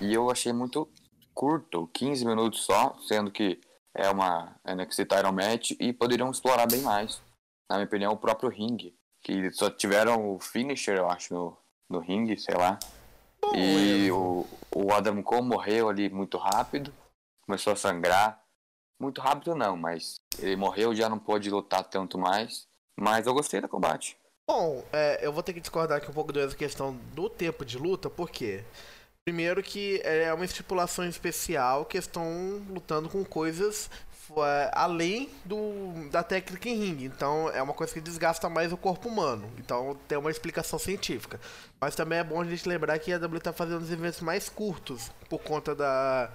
e eu achei muito curto, 15 minutos só, sendo que é uma NXT Title Match e poderiam explorar bem mais, na minha opinião, o próprio ringue, que só tiveram o finisher, eu acho, no, no ringue, sei lá, e o, o Adam Cole morreu ali muito rápido, começou a sangrar. Muito rápido não, mas ele morreu, já não pôde lutar tanto mais. Mas eu gostei do combate. Bom, é, eu vou ter que discordar aqui um pouco dessa questão do tempo de luta, por quê? Primeiro que é uma estipulação especial que estão lutando com coisas é, além do, da técnica em ringue. Então é uma coisa que desgasta mais o corpo humano. Então tem uma explicação científica. Mas também é bom a gente lembrar que a W está fazendo os eventos mais curtos por conta da,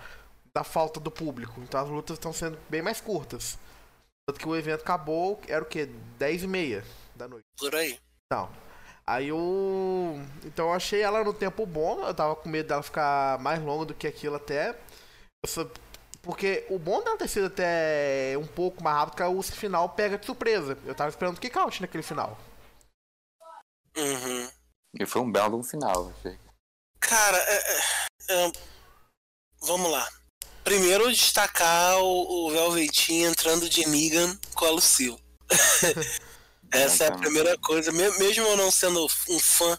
da falta do público. Então as lutas estão sendo bem mais curtas. Tanto que o evento acabou, era o quê? 10 e meia da noite. Por aí. Não. Aí eu. Então eu achei ela no tempo bom, eu tava com medo dela ficar mais longa do que aquilo até. Só- Porque o bom dela ter sido até um pouco mais rápido, que o final pega de surpresa. Eu tava esperando kick out naquele final. Uhum. E foi um belo final, achei. Cara, é, é, é, vamos lá. Primeiro destacar o, o Velvetinho entrando de Negan com a Lucille. Essa é a primeira coisa. Me- Mesmo eu não sendo um fã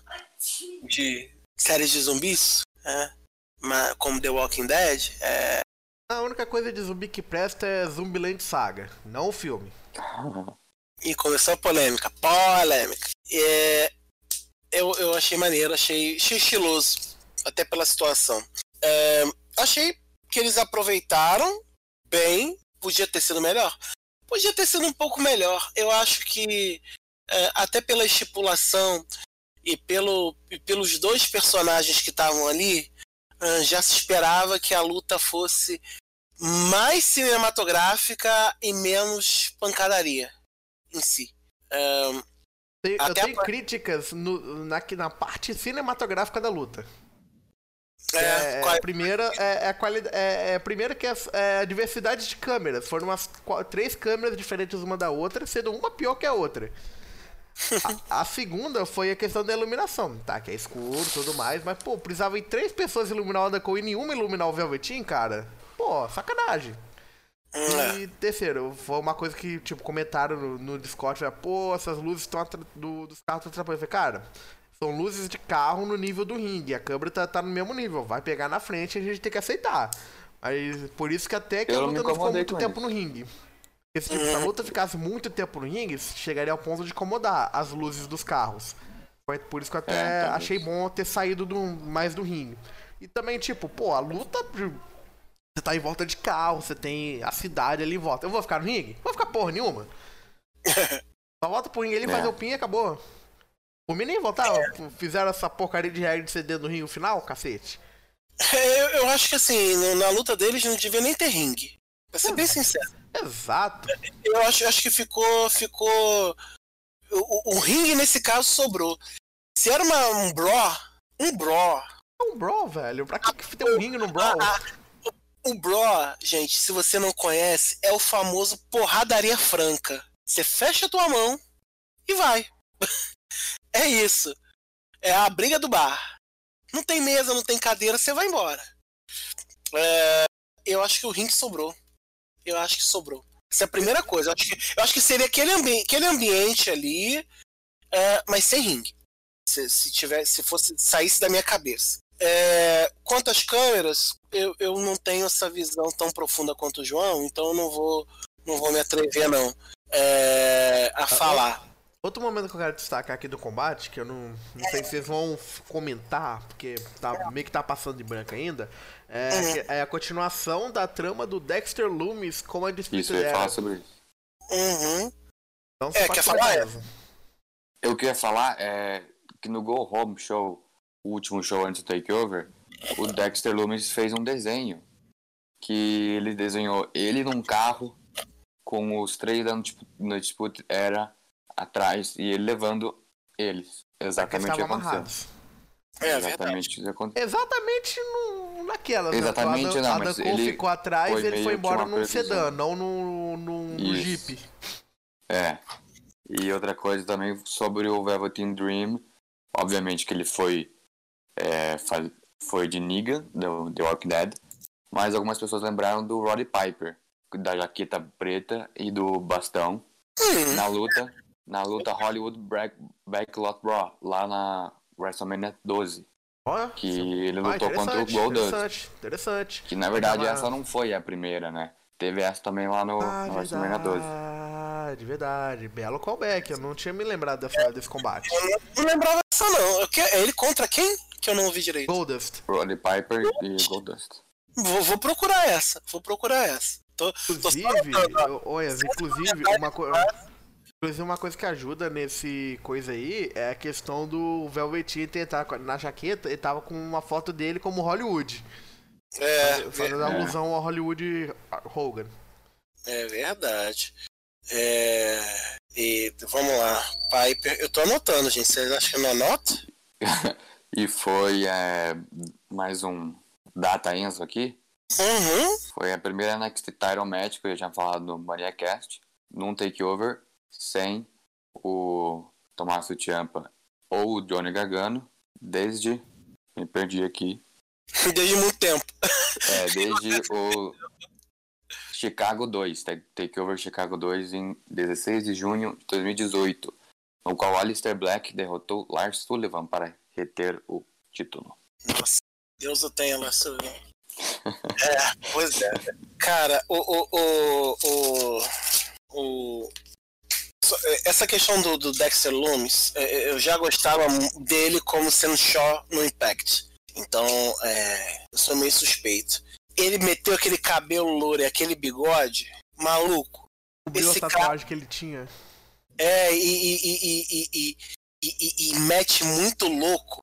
de séries de zumbis, né, como The Walking Dead, é, A única coisa de zumbi que presta é Zumbiland Saga, não o filme. E começou a polêmica. Polêmica. É, eu, eu achei maneiro, achei, achei estiloso. Até pela situação. É, achei que eles aproveitaram bem. Podia ter sido melhor? Podia ter sido um pouco melhor. Eu acho que, é, até pela estipulação e, pelo, e pelos dois personagens que estavam ali, ah, já se esperava que a luta fosse mais cinematográfica e menos pancadaria em si. Tem- Eu tenho críticas no- na, na parte cinematográfica da luta. É, É, qual- a primeira é, é a qualidade. É, é a primeira que é, é a diversidade de câmeras. Foram umas três câmeras diferentes uma da outra, sendo uma pior que a outra. A, a segunda foi a questão da iluminação, tá? Que é escuro e tudo mais, mas, pô, precisava ir três pessoas iluminar o Undercoat e nenhuma iluminar o Velvetin, cara. Pô, sacanagem. é, E terceiro, foi uma coisa que, tipo, comentaram no, no Discord, né? pô, essas luzes estão do, dos carros estão atrapalhando. Eu falei, Cara, são luzes de carro no nível do ringue, a câmera tá, tá no mesmo nível, vai pegar na frente e a gente tem que aceitar. Mas por isso que até que Eu a não luta não ficou muito tempo isso. no ringue. Porque se, tipo, se a luta ficasse muito tempo no ringue, chegaria ao ponto de incomodar as luzes dos carros. Foi por isso que eu até É, achei bom ter saído do, mais do ringue. E também, tipo, pô, a luta. Você tá em volta de carro, você tem a cidade ali em volta. Eu vou ficar no ringue? Vou ficar porra nenhuma. Só volta pro ringue ali, É. fazer o pin e acabou. Por mim nem voltava. Fizeram essa porcaria de regra de dentro do ringue no final, cacete. eu, eu acho que assim, no- na luta deles não devia nem ter ringue. Pra ser bem sincero. Exato. Eu acho, acho que ficou. ficou. O, o- o ringue nesse caso sobrou. Se era uma, um bro, um bro. É um brawl, velho. Pra que, que tem um ringue no brawl? Um bro, gente, se você não conhece, é o famoso porradaria franca. Você fecha a tua mão e vai. é isso. É a briga do bar. Não tem mesa, não tem cadeira, você vai embora. É, eu acho que o ringue sobrou. Eu acho que sobrou. Essa é a primeira coisa. Eu acho que, eu acho que seria aquele, ambi aquele ambiente ali, é, mas sem ringue. Se, se, tivesse, se fosse saísse da minha cabeça. É, quanto às câmeras, eu, eu não tenho essa visão tão profunda quanto o João, então eu não vou, não vou me atrever não é, a falar. Outro momento que eu quero destacar aqui do combate, que eu não, não sei se vocês vão comentar, porque tá, meio que tá passando de branco ainda, é, que é a continuação da trama do Dexter Loomis com a disputa Isso, eu ia falar sobre isso. Uhum. Então, É, quer que falar, beleza. Eu queria falar é que no Go Home Show, o último show antes do Takeover, o Dexter Loomis fez um desenho que ele desenhou ele num carro com os três dando tipo, na disputa era atrás e ele levando eles. Exatamente o que aconteceu. amarrados. É verdade. Exatamente o que aconteceu. Exatamente no, naquela. né? Exatamente, O Adam, não, Adam mas Cole ele ficou atrás foi ele foi embora num sedã, não no, no. Jeep. É. E outra coisa também sobre o Velveteen Dream, obviamente que ele foi é, foi de Negan, do The Walking Dead, mas algumas pessoas lembraram do Roddy Piper, da jaqueta preta e do bastão, Hum, na luta, na luta Hollywood Back, Backlot Raw, lá na WrestleMania 12, Olha, que ele ah, lutou contra o interessante, Goldust, interessante, interessante. que na verdade essa não foi a primeira, né? Teve essa também lá no, Ah, no WrestleMania 12. verdade, verdade. Belo callback, eu não tinha me lembrado dessa, desse combate. eu não, lembrava dessa não. É ele contra quem? Que eu não ouvi direito. Goldust. Roddy Piper e Goldust. Vou, vou procurar essa. Vou procurar essa. Tô, tô Inclusive, ó. eu- olha, inclusive, uma coisa. Inclusive, uma coisa que ajuda nesse coisa aí é a questão do Velvetinho tentar na jaqueta e tava com uma foto dele como Hollywood. É, Fazendo alusão ao Hollywood Hogan. É verdade. É, E vamos lá. Piper. Eu tô anotando, gente. Vocês acham que eu não anoto? e foi é, mais um Data Enzo aqui. Uhum. Foi a primeira NXT Title Match que eu já tinha falado no MariaCast. Num takeover sem o Tommaso Ciampa ou o Johnny Gargano. Desde. Me perdi aqui. Desde muito tempo. É, desde o Chicago 2, Takeover Chicago 2 em 16 de junho de 2018, no qual Alistair Black derrotou Lars Sullivan para reter o título. Nossa, Deus o tenha, Lars Sullivan. é, pois é. Cara, o, o, o, o essa questão do, do Dexter Loomis, é, é, eu já gostava dele como sendo Shaw no Impact. Então, é, eu sou meio suspeito ele meteu aquele cabelo louro e aquele bigode, maluco. Cobriu a tatuagem cara... que ele tinha. É, e, e, e, e, e mete muito louco.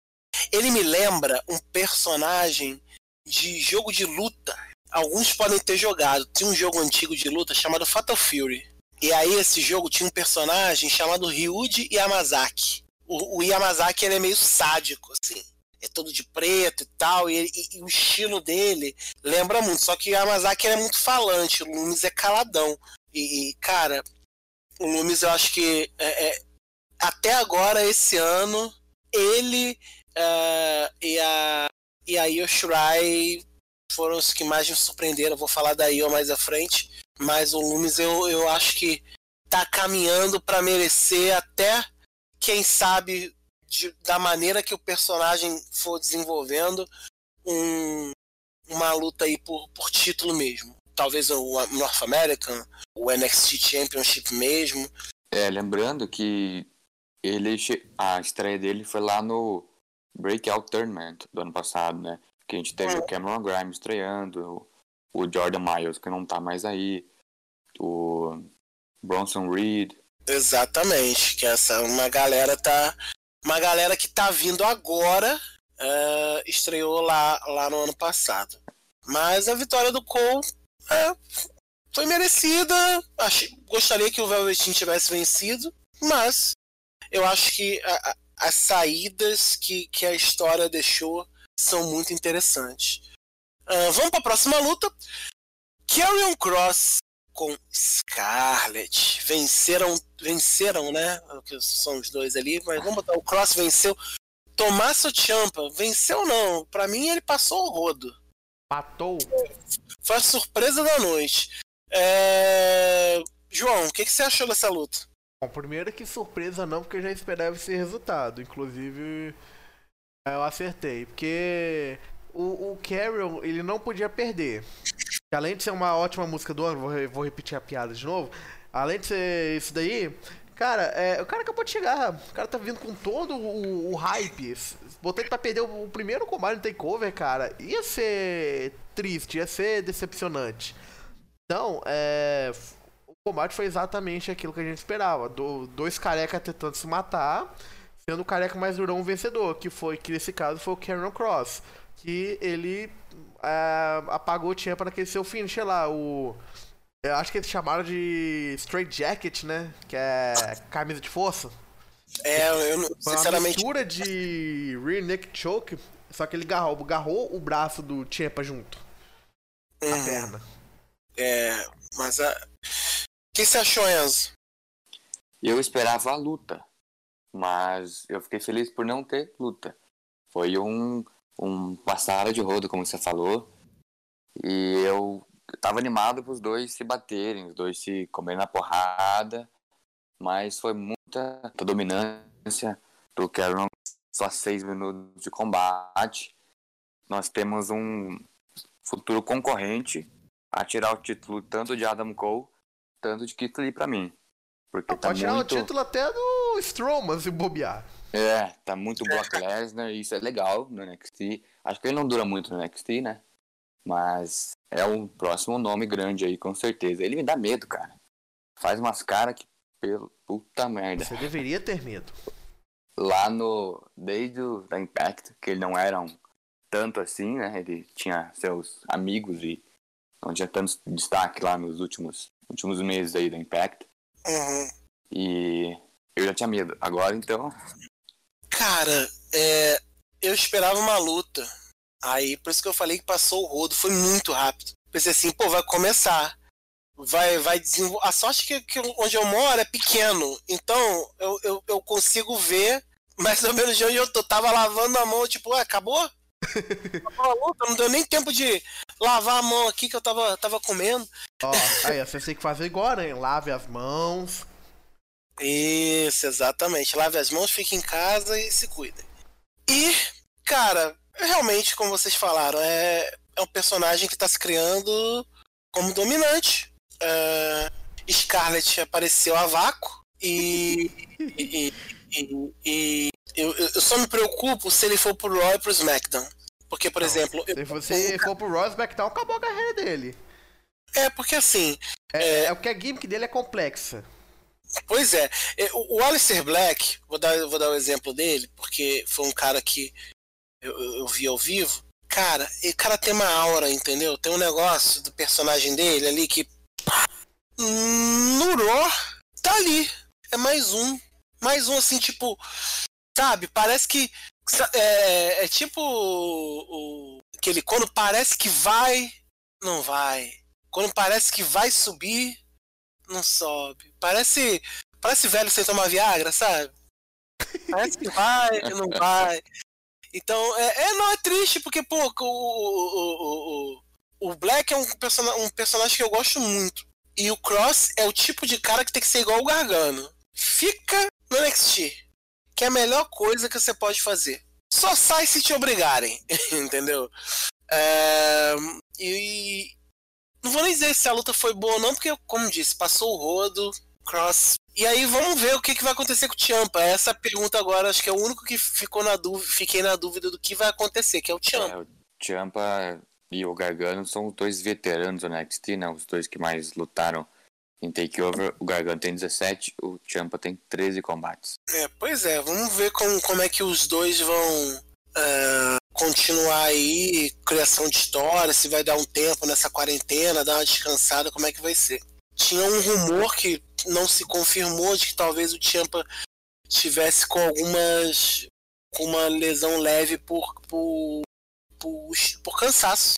Ele me lembra um personagem de jogo de luta. Alguns podem ter jogado. Tinha um jogo antigo de luta chamado Fatal Fury. E aí esse jogo tinha um personagem chamado Ryuji Yamazaki. O, o Yamazaki ele é meio sádico, assim é todo de preto e tal, e, e, e, o estilo dele lembra muito. Só que o Yamazaki é muito falante, o Loomis é caladão. E, e cara, o Loomis eu acho que é, é, até agora, esse ano, ele uh, e a e a Io Shirai foram os que mais me surpreenderam. vou falar da Io mais à frente, mas o Loomis eu, eu acho que tá caminhando para merecer até quem sabe de, da maneira que o personagem for desenvolvendo um, uma luta aí por, por título mesmo. Talvez o North American, o NXT Championship mesmo. É, lembrando que ele a estreia dele foi lá no Breakout Tournament do ano passado, né? Que a gente teve é. o Cameron Grimes estreando, o Jordan Miles que não tá mais aí, o Bronson Reed. Exatamente, que essa uma galera tá uma galera que tá vindo agora uh, estreou lá, lá no ano passado. Mas a vitória do Cole é, foi merecida. Acho, gostaria que o Velveteen tivesse vencido, mas eu acho que a, a, as saídas que, que a história deixou são muito interessantes. Uh, vamos para a próxima luta. Carrion Cross com Scarlett. Venceram, venceram, né? Que são os dois ali, mas vamos botar o Cross venceu. Tommaso Ciampa venceu não, para mim ele passou o rodo. Matou. Foi a surpresa da noite. É... João, o que, que você achou dessa luta? Bom, primeiro que surpresa não, porque eu já esperava esse resultado. Inclusive, eu acertei. Porque o, o Carrion, ele não podia perder além de ser uma ótima música do ano, vou, vou repetir a piada de novo. Além de ser isso daí, cara, é, o cara acabou de chegar. O cara tá vindo com todo o, o hype. Botei pra perder o, o, primeiro combate no takeover, cara. Ia ser triste, ia ser decepcionante. Então, é. O combate foi exatamente aquilo que a gente esperava. Do, dois carecas tentando se matar, sendo o careca mais durão o vencedor, que foi, que nesse caso foi o Karen Cross. Que ele é, apagou o tempo naquele seu finisher lá, o. Eu acho que eles chamaram de Straight Jacket, né? Que é camisa de força. É, eu não, Foi sinceramente. Uma mistura de rear neck choke, só que ele garrou, garrou o braço do Champa junto. Hum. A perna. É, mas a. O que você achou, Enzo? Eu esperava a luta, mas eu fiquei feliz por não ter luta. Foi um um passada de rodo, como você falou. E eu tava animado para os dois se baterem, os dois se comerem na porrada, mas foi muita dominância do Cameron, só seis minutos de combate. Nós temos um futuro concorrente a tirar o título tanto de Adam Cole, tanto de Keith Lee para mim. Porque tá pode tirar muito... o título até do Strowman se bobear. É, tá muito Brock Lesnar, isso é legal no NXT. Acho que ele não dura muito no NXT, né? Mas é um próximo nome grande aí, com certeza. Ele me dá medo, cara. Faz umas caras que, pelo puta merda. Você deveria ter medo. Lá no. Desde o da Impact, que ele não era um tanto assim, né? Ele tinha seus amigos e não tinha tanto destaque lá nos últimos, últimos meses aí da Impact. Uhum. E eu já tinha medo. Agora, então, Cara, é, eu esperava uma luta. Aí, por isso que eu falei que passou o rodo. Foi muito rápido. Pensei assim, pô, vai começar. Vai, vai desenvolver. A sorte que, que onde eu moro é pequeno. Então, eu, eu, eu consigo ver mais ou menos de onde eu tô. Tava lavando a mão, tipo, ué, acabou? Acabou a luta, não deu nem tempo de lavar a mão aqui que eu tava, tava comendo. Ó, aí você tem que fazer igual, né? Lave as mãos. Isso, exatamente. Lave as mãos, fique em casa e se cuide. E, cara, realmente, como vocês falaram, é, é um personagem que tá se criando como dominante. É, Scarlett apareceu a vácuo e. e, e, e eu, eu só me preocupo se ele for pro Raw e pro SmackDown. Porque, por exemplo. Se você for pro Ross SmackDown, acabou a carreira dele. É, porque assim. É, é o que a gimmick dele é complexa. Pois é, é, o Alistair Black, vou dar, vou dar o exemplo dele, porque foi um cara que eu, eu- vi ao vivo. Cara, o cara tem uma aura, entendeu? Tem um negócio do personagem dele ali que. Raw, tá ali. É mais um. Mais um, assim, tipo. Sabe? Parece que. É, é tipo o, o- aquele. Quando parece que vai, não vai. Quando parece que vai subir, não sobe. Parece. Parece velho sem tomar Viagra, sabe? Parece que vai, não vai. Então, é, é, não, é triste, porque, pô, o, o, o, o, Black é um, persona, um personagem que eu gosto muito. E o Cross é o tipo de cara que tem que ser igual o Gargano. Fica no NXT. Que é a melhor coisa que você pode fazer. Só sai se te obrigarem, entendeu? É, e não vou nem dizer se a luta foi boa ou não, porque, como disse, passou o rodo, Cross. E aí vamos ver o que, que vai acontecer com o Champa. Essa pergunta agora, acho que é o único que ficou na dúvida, fiquei na dúvida do que vai acontecer, que é o Champa. é, o Ciampa e o Gargano são os dois veteranos do NXT, né? Os dois que mais lutaram em Takeover. O Gargano tem 17, o Ciampa tem 13 combates. É, pois é, vamos ver como, como é que os dois vão ah, continuar aí, criação de história, se vai dar um tempo nessa quarentena, dar uma descansada, como é que vai ser. Tinha um rumor que não se confirmou de que talvez o Champa estivesse com algumas. com uma lesão leve por. por. por, por cansaço.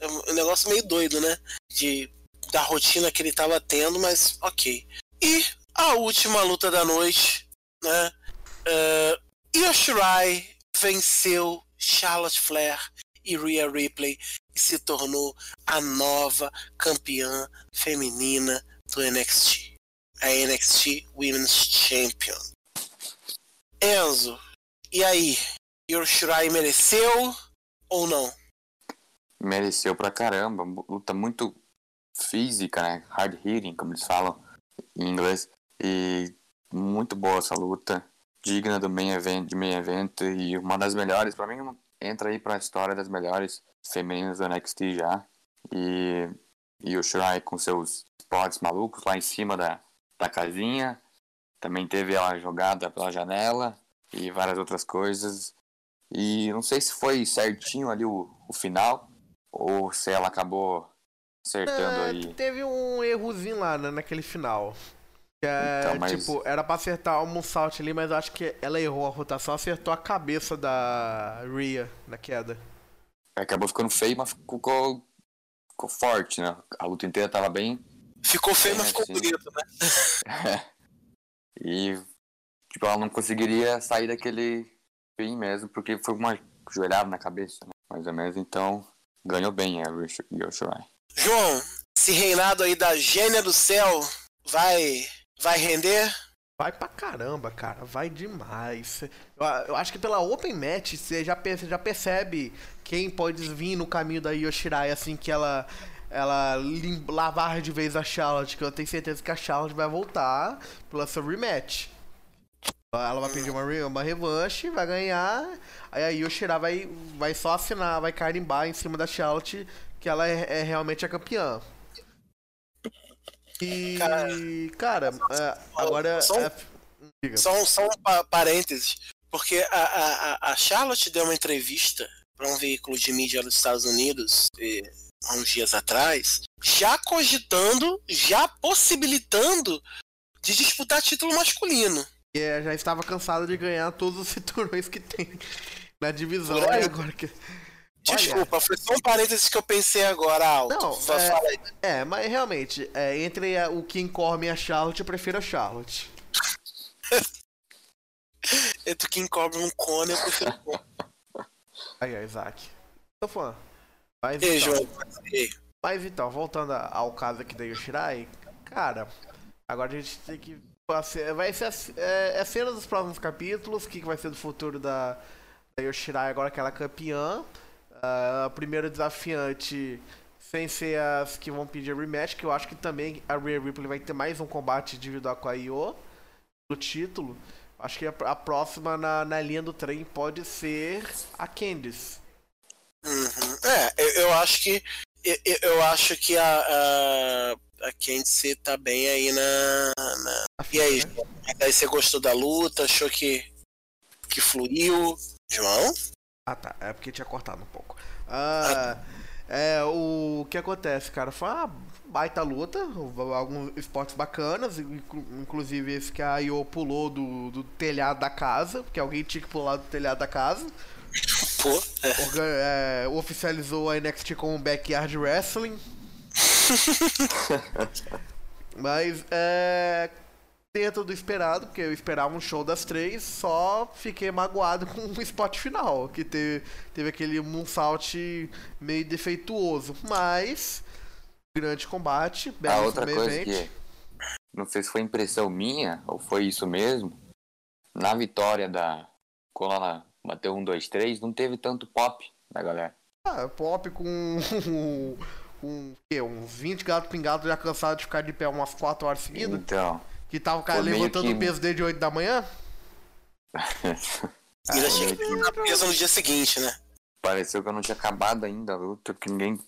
É um negócio meio doido, né? De, da rotina que ele estava tendo, mas ok. E a última luta da noite, né? Uh, Io Shirai venceu Charlotte Flair e Rhea Ripley e se tornou a nova campeã feminina do NXT. A NXT Women's Champion. Enzo, e aí? Io Shirai mereceu ou não? Mereceu pra caramba. Luta muito física, né? Hard hitting, como eles falam em inglês. E muito boa essa luta. Digna do main event, de main event e uma das melhores, pra mim, entra aí pra história das melhores femininas do NXT já. E, e o Shirai com seus spots malucos lá em cima da, da casinha. Também teve ela jogada pela janela e várias outras coisas. E não sei se foi certinho ali o, o final, ou se ela acabou acertando É, aí. Teve um errozinho lá né, naquele final. Que é, Então, mas- tipo, era pra acertar um salto ali, mas eu acho que ela errou a rotação, acertou a cabeça da Rhea na queda. Acabou ficando feio, mas ficou, ficou forte, né? A luta inteira tava bem. Ficou feio, mas É, ficou sim. bonito, né? E tipo, ela não conseguiria sair daquele fim mesmo, porque foi uma joelhada na cabeça, né? Mais ou menos, então ganhou bem a Io Shirai. João, esse reinado aí da gênia do céu vai vai render? Vai pra caramba, cara. Vai demais. Eu, eu acho que pela Open Match você já, perce- já percebe quem pode vir no caminho da Yoshirai assim que ela ela lavar de vez a Charlotte, que eu tenho certeza que a Charlotte vai voltar pela sua rematch. Ela vai pedir uma, uma revanche, vai ganhar, aí a Yoshirai vai, vai só assinar, vai carimbar em cima da Charlotte que ela é, é realmente a campeã. E, cara, é, agora. só um- é. Só, só um pa- parênteses, porque a, a, a- Charlotte deu uma entrevista para um veículo de mídia nos Estados Unidos eh, há uns dias atrás, já cogitando, já possibilitando de disputar título masculino. E é, já estava cansado de ganhar todos os cinturões que tem na divisão. E agora que... Desculpa, foi só um parênteses que eu pensei agora alto. Não, é-. É, mas realmente, é, entre a- o King Corbin e a Charlotte, eu prefiro a Charlotte. Entre o King Cobra e um cone, eu prefiro o cone. Aí, ó, Isaac. Tô fã. Mas E aí, então, João? Mas então, voltando a- ao caso aqui da Yoshirai, cara, agora a gente tem que. Vai ser a, é, é cena dos próximos capítulos, o que, que vai ser do futuro da, da Yoshirai agora que ela é campeã. A primeira desafiante, sem ser as que vão pedir rematch, que eu acho que também a Rhea Ripley vai ter mais um combate individual com a Io no título. Acho que a, a próxima na, na linha do trem pode ser a Candice. Uhum. É, eu, eu acho que. Eu, eu- acho que a, a, a Candice tá bem aí na. na- E aí, né? Aí você gostou da luta? Achou que. que fluiu? João? Ah tá, é porque tinha cortado um pouco. Ah, é, o que acontece, cara? Foi uma baita luta, alguns esportes bacanas, inclu- inclusive esse que a Io pulou do, do telhado da casa, porque alguém tinha que pular do telhado da casa. Pô, é. É, oficializou a NXT como Backyard Wrestling. Mas é. Dentro do esperado, porque eu esperava um show das três, só fiquei magoado com o spot final, que teve, teve aquele moonsault meio defeituoso. Mas, grande combate, A belo outra main coisa que não sei se foi impressão minha ou foi isso mesmo. Na vitória da quando ela bateu um, dois, três, não teve tanto pop da galera. Ah, pop com. o quê? Uns 20 gatos pingados já cansados de ficar de pé umas 4 horas seguidas. Então, Que tava o cara Foi levantando que- o peso desde 8 da manhã? Ainda tinha que ficar preso no dia seguinte, né? pareceu que eu não tinha acabado ainda a luta, porque ninguém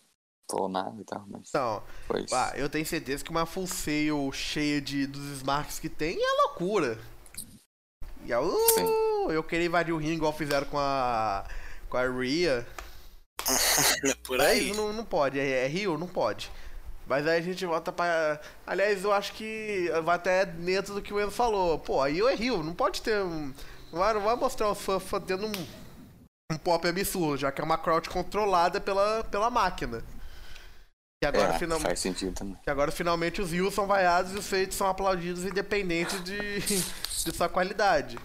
falou nada e tal, mas Então, foi isso. ah, eu tenho certeza que uma full sail cheia de, dos Smarks que tem é loucura. E a, uh, eu queria invadir o ringue igual fizeram com a. com a Rhea. É por Mas aí. não, não pode, é, é Rio? Não pode. Mas aí a gente volta pra. Aliás, eu acho que vai até dentro do que o Enzo falou. Pô, aí eu é Rio, não pode ter um. Não vai, não vai mostrar os fãs tendo um, um pop absurdo, já que é uma crowd controlada pela, pela máquina. E agora, é, final- faz sentido também. que agora finalmente os views são vaiados e os feitos são aplaudidos independente de, de sua qualidade.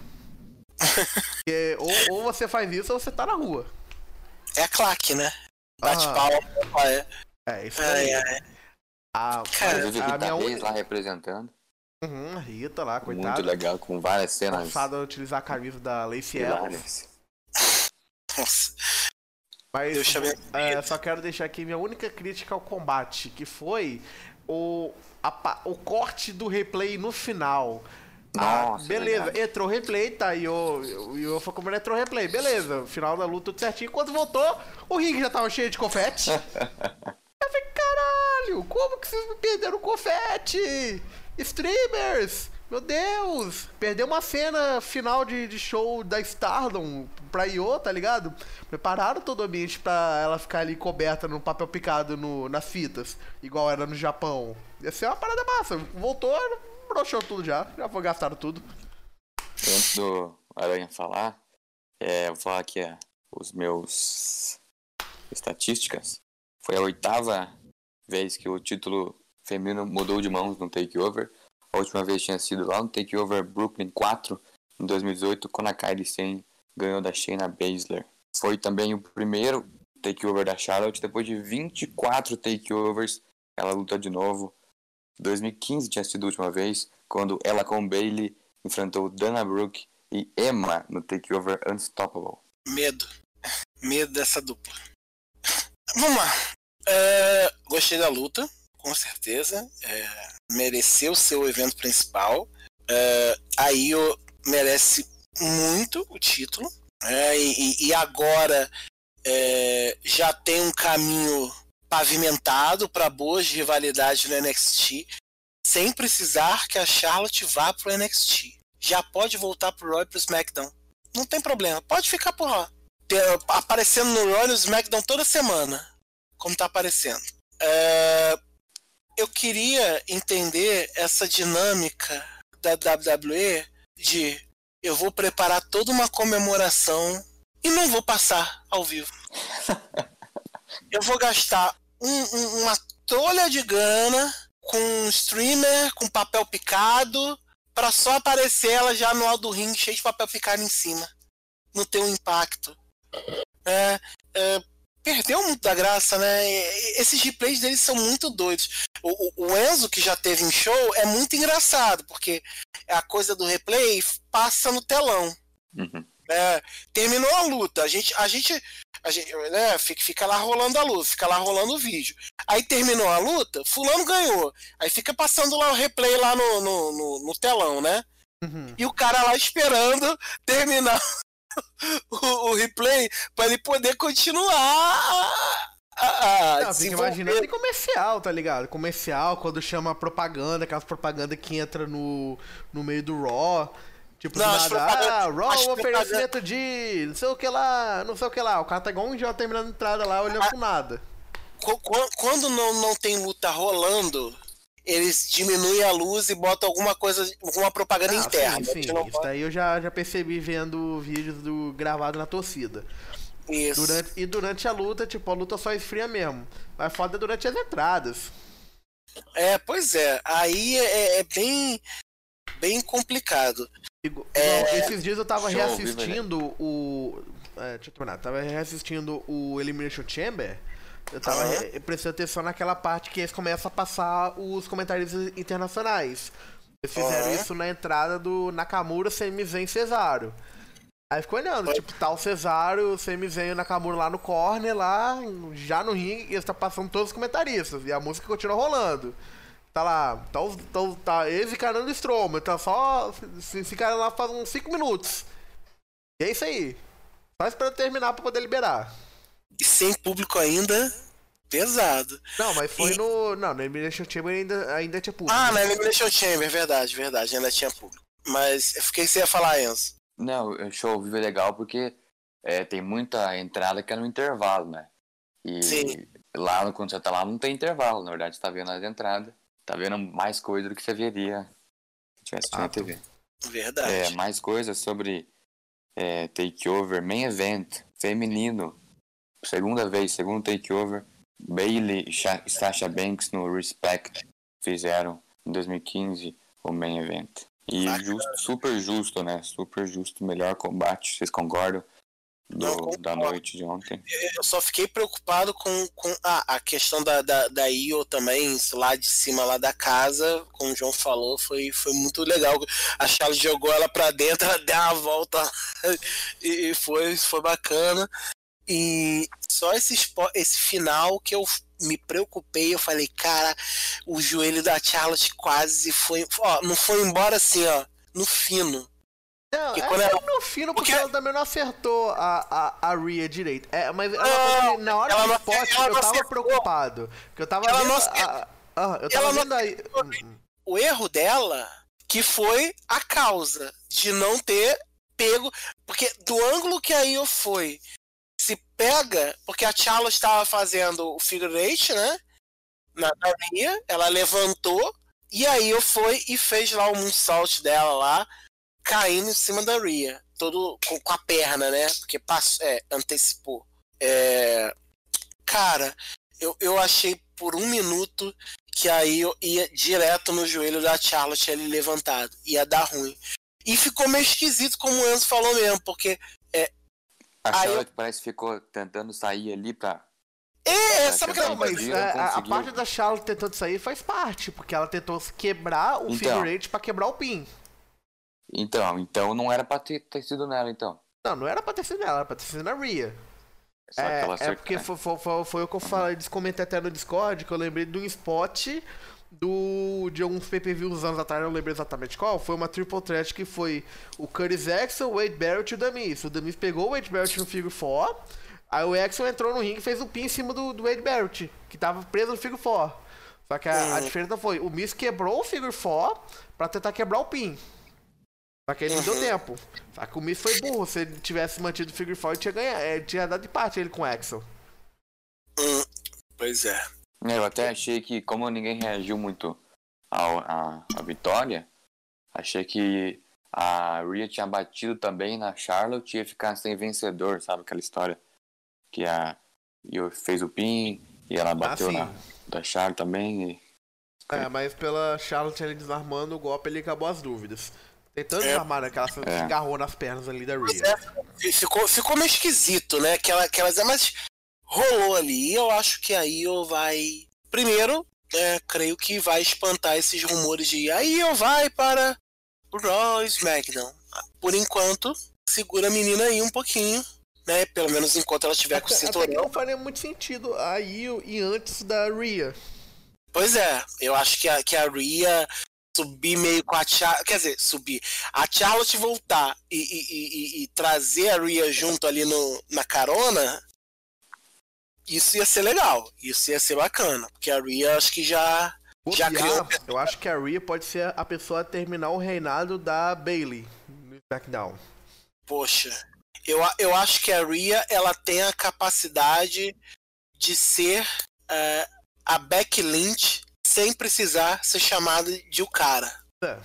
Porque ou, ou você faz isso ou você tá na rua. É a claque, né? Bate Ah. palma. É. É, isso aí. ai. A, Cara, a Rita minha única. lá representando. Uhum, a Rita lá, Muito coitada. legal, com várias cenas Forçada a utilizar a camisa da Lacey Evans. hilárias. Nossa. Mas te abençoe. é, só quero deixar aqui minha única crítica ao combate, que foi o, a o corte do replay no final. Ah, Nossa, beleza, verdade. entrou replay, tá? E o, o, e o foi como entrou replay, beleza. Final da luta tudo certinho. Quando voltou, o ringue já tava cheio de confete. Eu falei, caralho, como que vocês me perderam o confete? Streamers! Meu Deus! Perdeu uma cena final de, de show da Stardom pra Io, tá ligado? Prepararam todo o ambiente pra ela ficar ali coberta no papel picado no, nas fitas, igual era no Japão. Ia ser uma parada massa. Voltou, broxou tudo já. Já foi gastaram tudo. Antes do Aranha falar, é, vou falar aqui é, os meus estatísticas. Foi a oitava vez que o título feminino mudou de mãos no Takeover. A última vez tinha sido lá no Takeover Brooklyn 4, em 2018, quando a Kairi Sane ganhou da Shayna Baszler. Foi também o primeiro Takeover da Charlotte, depois de 24 Takeovers, ela luta de novo. 2015 tinha sido a última vez, quando ela com Bailey enfrentou Dana Brooke e Emma no Takeover Unstoppable. Medo. Medo dessa dupla. Vamos lá. É, gostei da luta, com certeza. É, mereceu ser o evento principal. É, a Io merece muito o título. né, e, e- agora é, já tem um caminho pavimentado para boas rivalidades no NXT, sem precisar que a Charlotte vá pro NXT. Já pode voltar pro Raw e pro SmackDown. Não tem problema, pode ficar por lá. Aparecendo no Raw e no SmackDown toda semana, como tá aparecendo. É, eu queria entender essa dinâmica da WWE de eu vou preparar toda uma comemoração e não vou passar ao vivo. eu vou gastar um- um- uma trolha de grana com um streamer, com papel picado, pra só aparecer ela já no alto do ringue cheio de papel picado em cima. Não ter um impacto. É, é, perdeu muito da graça, né? Esses replays deles são muito doidos. O, o- o Enzo, que já teve em show, é muito engraçado, porque a coisa do replay passa no telão. Uhum. É, terminou a luta, a gente, a gente, a gente né, fica, fica lá rolando a luta, fica lá rolando o vídeo. Aí terminou a luta, fulano ganhou. Aí fica passando lá o replay lá no, no, no- no telão, né? Uhum. E o cara lá esperando terminar o, o replay para ele poder continuar a, a, a Não, fica imaginando em comercial, tá ligado? Comercial, quando chama propaganda, aquelas propaganda que entra no, no meio do Raw. Tipo, Não, nada, ah, Raw, um oferecimento de não sei o que lá, não sei o que lá. O cara tá igual um idiota terminando a entrada lá, olhando pro nada. Qu- qu- Quando não, não tem luta rolando, eles diminuem a luz e botam alguma coisa, alguma propaganda Ah, interna. sim, sim. não Isso daí eu já, já percebi vendo vídeos do gravado na torcida. Isso. Durante, e durante a luta, tipo, a luta só esfria mesmo. Mas foda é durante as entradas. É, pois é. Aí é, é bem, bem complicado. Igu- É, igual, esses dias eu tava show, reassistindo o. É, deixa eu terminar. Tava reassistindo o Elimination Chamber. Eu tava re- prestando atenção naquela parte que eles começam a passar os comentários internacionais. Eles fizeram Aham. isso na entrada do Nakamura, Sami Zayn e Cesaro. Aí ficou olhando, tipo, tá o Cesaro, o Sami Zayn e o Nakamura lá no corner, lá, já no ringue, e eles tá passando todos os comentaristas. E a música continua rolando. Tá lá, tá, os, tá, tá eles encarando o Strowman, tá só se, se encarando lá faz uns 5 minutos. E é isso aí. Só esperando terminar pra poder liberar. E sem público ainda, pesado. Não, mas foi E- no. Não, no Elimination Chamber ainda, ainda tinha público. Ah, na Elimination Chamber, verdade, verdade, ainda tinha público. Mas o que você ia falar, Enzo? Não, o show ao vivo é legal porque é, tem muita entrada que é no intervalo, né? E Sim. lá, quando você tá lá, não tem intervalo. Na verdade, você tá vendo as entradas. Tá vendo mais coisa do que você veria se tivesse Ah, na TV. Verdade. É, mais coisas sobre é, Takeover, Main Event, feminino. Segunda vez, segundo Takeover. Bailey e Sha- Sasha Banks no Respect fizeram em 2015 o Main Event. E justo, super justo, né? Super justo, melhor combate, vocês concordam? Do- Não, da noite de ontem. Eu só fiquei preocupado com, com ah, a questão da, da, da IO também, lá de cima lá da casa, como o João falou, foi, foi muito legal. A Charles jogou ela pra dentro, ela deu uma volta e, e foi, foi bacana. E só esse, esse final que eu me preocupei, eu falei, cara, o joelho da Charlotte quase foi. Ó, não foi embora assim, ó, no fino. Não, Porque é ela- no fino porque, porque- ela também não acertou a, a, a Rhea direito. É, mas ela, Não, na hora ela do spot eu tava acertou. preocupado. Porque eu tava Ela vendo. a- ah, eu tava vendo aí. o erro dela que foi a causa de não ter pego. Porque do ângulo que a Io foi, se pega, porque a Charlotte estava fazendo o figure eight, né? Na Ria, ela levantou, e a Io foi e fez lá o moonsault dela lá, caindo em cima da Ria. Todo com, com a perna, né? Porque passou, é, antecipou. É, cara, eu, eu achei por um minuto que aí eu ia direto no joelho da Charlotte ali levantado. Ia dar ruim. E ficou meio esquisito, como o Enzo falou mesmo, porque. A Aí eu- Charlotte parece que ficou tentando sair ali pra. É, Tá sabe aquela Não, mas é, a- a, parte da Charlotte tentando sair faz parte, porque ela tentou quebrar o Então. figure eight pra quebrar o pin. Então, então não era pra ter, ter sido nela, então. Não, não era pra ter sido ela, era pra ter sido na Rhea. É, que é acertou. porque foi, foi, foi, foi o que eu falei, descomentei até no Discord, que eu lembrei de um spot do, de alguns pay-per-views anos atrás, eu não lembro exatamente qual. Foi uma triple threat que foi o Curtis Axel, o Wade Barrett e o Damis. O Damis pegou o Wade Barrett no Figure 4, aí o Axel entrou no ringue e fez um pin em cima do, do Wade Barrett, que tava preso no Figure 4. Só que a, a diferença foi, o Miz quebrou o Figure 4 pra tentar quebrar o pin. Só que ele não deu Uhum. tempo. Só que o Miz foi burro. Se ele tivesse mantido o Figure 4, ele tinha, ganhado, é, tinha dado empate ele com o Axel. Hum, pois é. É, Eu até achei que, como ninguém reagiu muito ao, à, à vitória, Achei que a Rhea tinha batido também na Charlotte e ia ficar sem vencedor, sabe? Aquela história que a Io fez o pin e ela bateu sim. na da Charlotte também. E... É, mas pela Charlotte ele desarmando o golpe, ele acabou as dúvidas. Tentando É. desarmar, né? Que ela se É. agarrou nas pernas ali da Rhea. E Ficou, ficou meio esquisito, né? Aquela, aquelas, mas rolou ali. E eu acho que a Io vai. Primeiro, é, creio que vai espantar esses rumores de a Io vai para o Raw SmackDown. Por enquanto, segura a menina aí um pouquinho, né? Pelo menos enquanto ela estiver com o cinturão. não faria muito sentido a Io e antes da Rhea. Pois é, eu acho que a, que a Rhea subir meio com a Charlotte. Quer dizer, subir. A Charlotte voltar e, e- e- e- e trazer a Rhea junto ali no, na carona. Isso ia ser legal. Isso ia ser bacana. Porque a Rhea acho que já. Já criou- Eu acho que a Rhea pode ser a pessoa a terminar o reinado da Bailey no SmackDown. Poxa. Eu, eu acho que a Rhea ela tem a capacidade de ser eh, a Becky Lynch sem precisar ser chamada de o cara. É.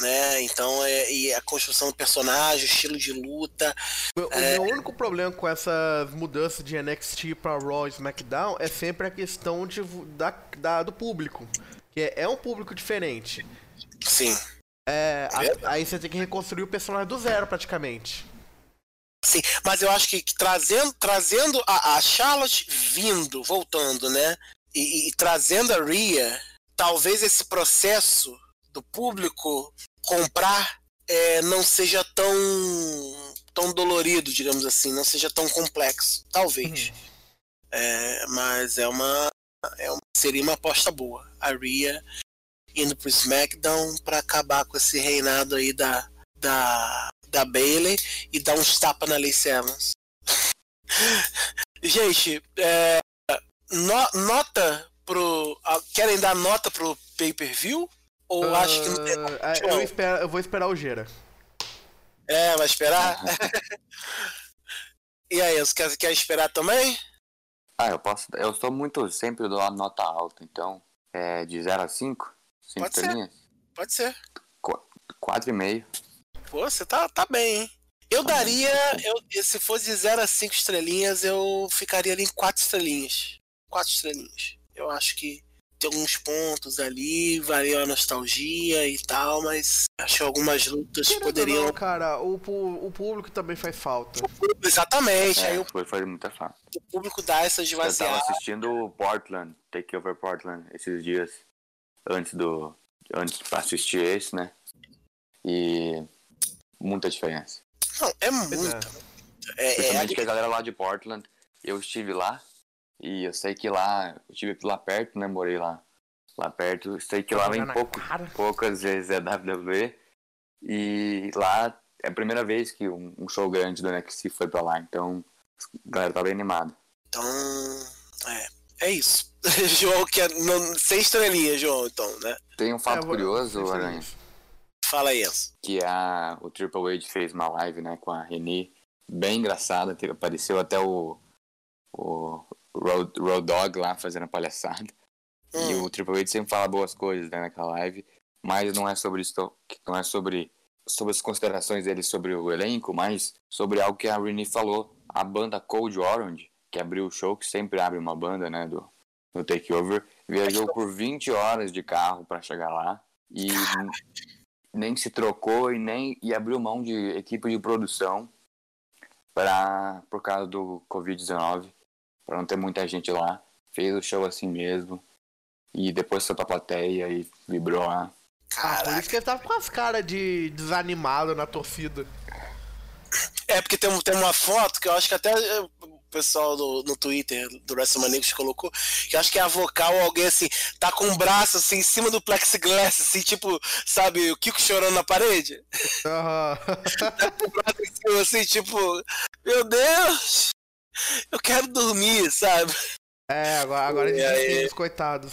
né? Então é e a construção do personagem, o estilo de luta. O, o meu único problema com essas mudanças de NXT pra Raw e SmackDown é sempre a questão de, da, da- do público. Que é, é um público diferente. Sim. É, a- aí você tem que reconstruir o personagem do zero praticamente. Sim, mas eu acho que, que trazendo, trazendo a, a Charlotte vindo, voltando, né? E, e- e trazendo a Rhea, talvez esse processo do público comprar é, não seja tão tão dolorido, digamos assim, não seja tão complexo, talvez. É, mas é uma, é uma seria uma aposta boa. A Rhea indo pro SmackDown para acabar com esse reinado aí da da da Bailey e dar uns tapas na Lacey Evans. Gente, é, no- nota pro. Querem dar nota pro pay-per-view? Ou acho que não tem. Ah, é, eu, espero- eu vou esperar o Gera. É, vai esperar? e aí, você quer, quer esperar também? Ah, eu posso. Eu sou muito. Sempre dou a nota alta, então. É de 0 a 5? 5 Pode ser. estrelinhas? Pode ser. 4,5. Pô, você tá, tá bem, hein? Eu daria. Eu, se fosse de 0 a 5 estrelinhas, eu ficaria ali em 4 estrelinhas. 4 estrelinhas. Eu acho que tem alguns pontos ali, varia a nostalgia e tal, mas acho que algumas lutas Querendo poderiam. não, cara, o, o público também faz falta. Exatamente, aí É, o, foi, foi muita fã. o público dá essa Eu tava assistindo o Portland, Takeover Portland, esses dias. Antes do. Antes pra assistir esse, né? E. Muita diferença. Não, é é. muito. É, é, Principalmente que a galera lá de Portland, eu estive lá e eu sei que lá, eu estive lá perto, né? Morei lá, lá perto. Sei que lá vem pouco, cara. poucas vezes é WWE e lá é a primeira vez que um, um show grande do NXT foi pra lá, então a galera tá bem animada. Então, é, é isso. João, que é, não, sem estrelinha, João, então, né? Tem um É, fato vou- curioso, isso. Aranha, Fala aí, Enzo. que a, o Triple H fez uma live, né, com a Renee, bem engraçada, teve- apareceu até o, o Road, Road Dog lá fazendo palhaçada. E Hum, o Triple H sempre fala boas coisas né, naquela live, mas não é sobre isso, não é sobre, sobre as considerações dele sobre o elenco, mas sobre algo que a Renee falou. A banda Cold Orange, que abriu o show, que sempre abre uma banda, né, do, do Takeover, viajou por 20 horas de carro para chegar lá e nem se trocou e nem e abriu mão de equipe de produção para por causa do Covid-19, para não ter muita gente lá. Fez o show assim mesmo. E depois foi pra plateia e vibrou lá. Ah, por caraca. isso que ele tava com as caras de desanimado na torcida. É porque tem, um- tem uma foto que eu acho que até é, o pessoal do, no Twitter do WrestleManiacos colocou, que eu acho que é a vocal alguém assim, tá com o braço assim em cima do plexiglass, assim, tipo, sabe, o Kiko chorando na parede? Aham. Tá com o braço em cima, assim, tipo, meu Deus, eu quero dormir, sabe? é, agora, agora eles aí? os coitados.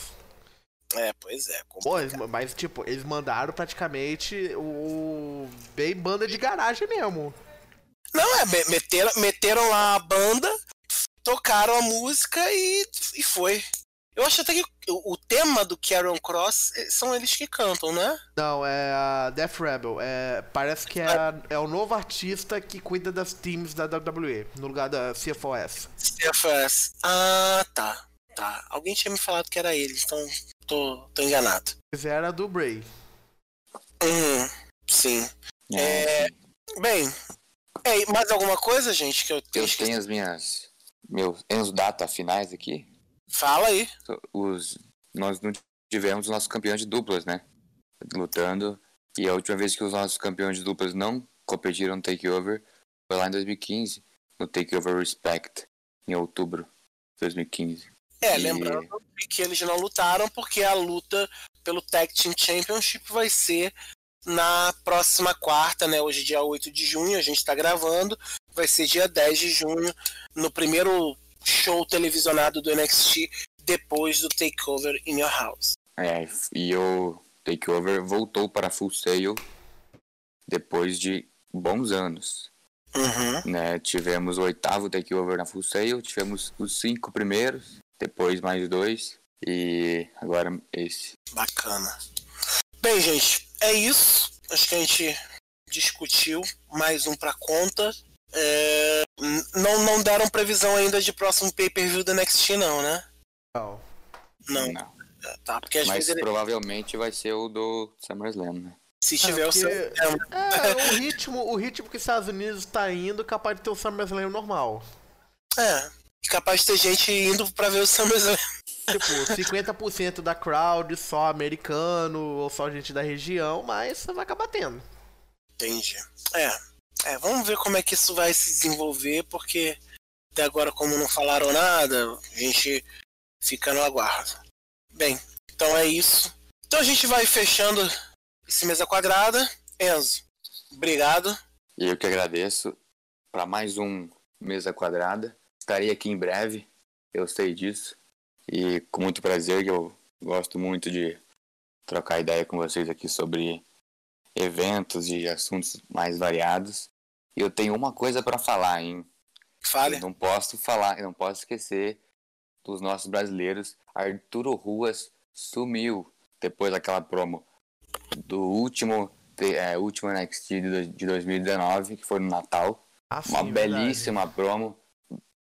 É, pois é. Pô, mas tipo, eles mandaram praticamente o bem banda de garagem mesmo. Não, é, me- meteram, meteram lá a banda, tocaram a música e, e foi. Eu acho até que o, tema do Karen Cross eh, são eles que cantam, né? Não, é a Death Rebel. É, parece que é, a- é o novo artista que cuida das teams da WWE, no lugar da CFOS. CFS. Ah, tá. Tá. Alguém tinha me falado que era eles, então tô, tô enganado. Mas era do Bray. Uhum, sim. É, Bem, é, mais alguma coisa, gente, que eu tenho eu esquecido? tenho as minhas. Meus, meus data finais aqui. Fala aí. Os, nós não tivemos os nossos campeões de duplas, né? Lutando. E a última vez que os nossos campeões de duplas não competiram no Takeover foi lá em 2015, no Takeover Respect, em outubro de 2015. É, E- lembrando que eles não lutaram porque a luta pelo Tag Team Championship vai ser na próxima quarta, né? Hoje, dia 8 de junho, a gente tá gravando. Vai ser dia 10 de junho, no primeiro show televisionado do NXT, depois do Takeover in Your House. É, e o Takeover voltou para Full Sail depois de bons anos. Uhum. né? Tivemos o oitavo takeover na Full Sail, tivemos os cinco primeiros, depois mais dois, e agora esse. Bacana. Bem, gente, é isso. Acho que a gente discutiu mais um pra conta. É, deram previsão ainda de próximo pay-per-view do NXT, não, né? Não. Não, Não. tá. Porque às Mas vezes ele, provavelmente vai ser o do SummerSlam, né? se tiver o porque- seu. É, É, o ritmo, o ritmo que os Estados Unidos tá indo, capaz de ter o SummerSlam normal. é, capaz de ter gente indo pra ver o SummerSlam. Tipo, 50% da crowd só americano ou só gente da região, mas vai acabar tendo. Entendi. É, é, vamos ver como é que isso vai se desenvolver, porque até agora, como não falaram nada, a gente fica no aguardo. Bem, então é isso. Então a gente vai fechando esse mesa quadrada. Enzo, obrigado. E eu que agradeço para mais um Mesa Quadrada. Estarei aqui em breve, eu sei disso. E com muito prazer, que eu gosto muito de trocar ideia com vocês aqui sobre eventos e assuntos mais variados. E eu tenho uma coisa para falar, hein? Fale. Eu não posso falar, eu não posso esquecer dos nossos brasileiros. Arturo Ruas sumiu depois daquela promo do último, é, último NXT de, de 2019, que foi no Natal. Ah, sim, Uma verdade. belíssima promo.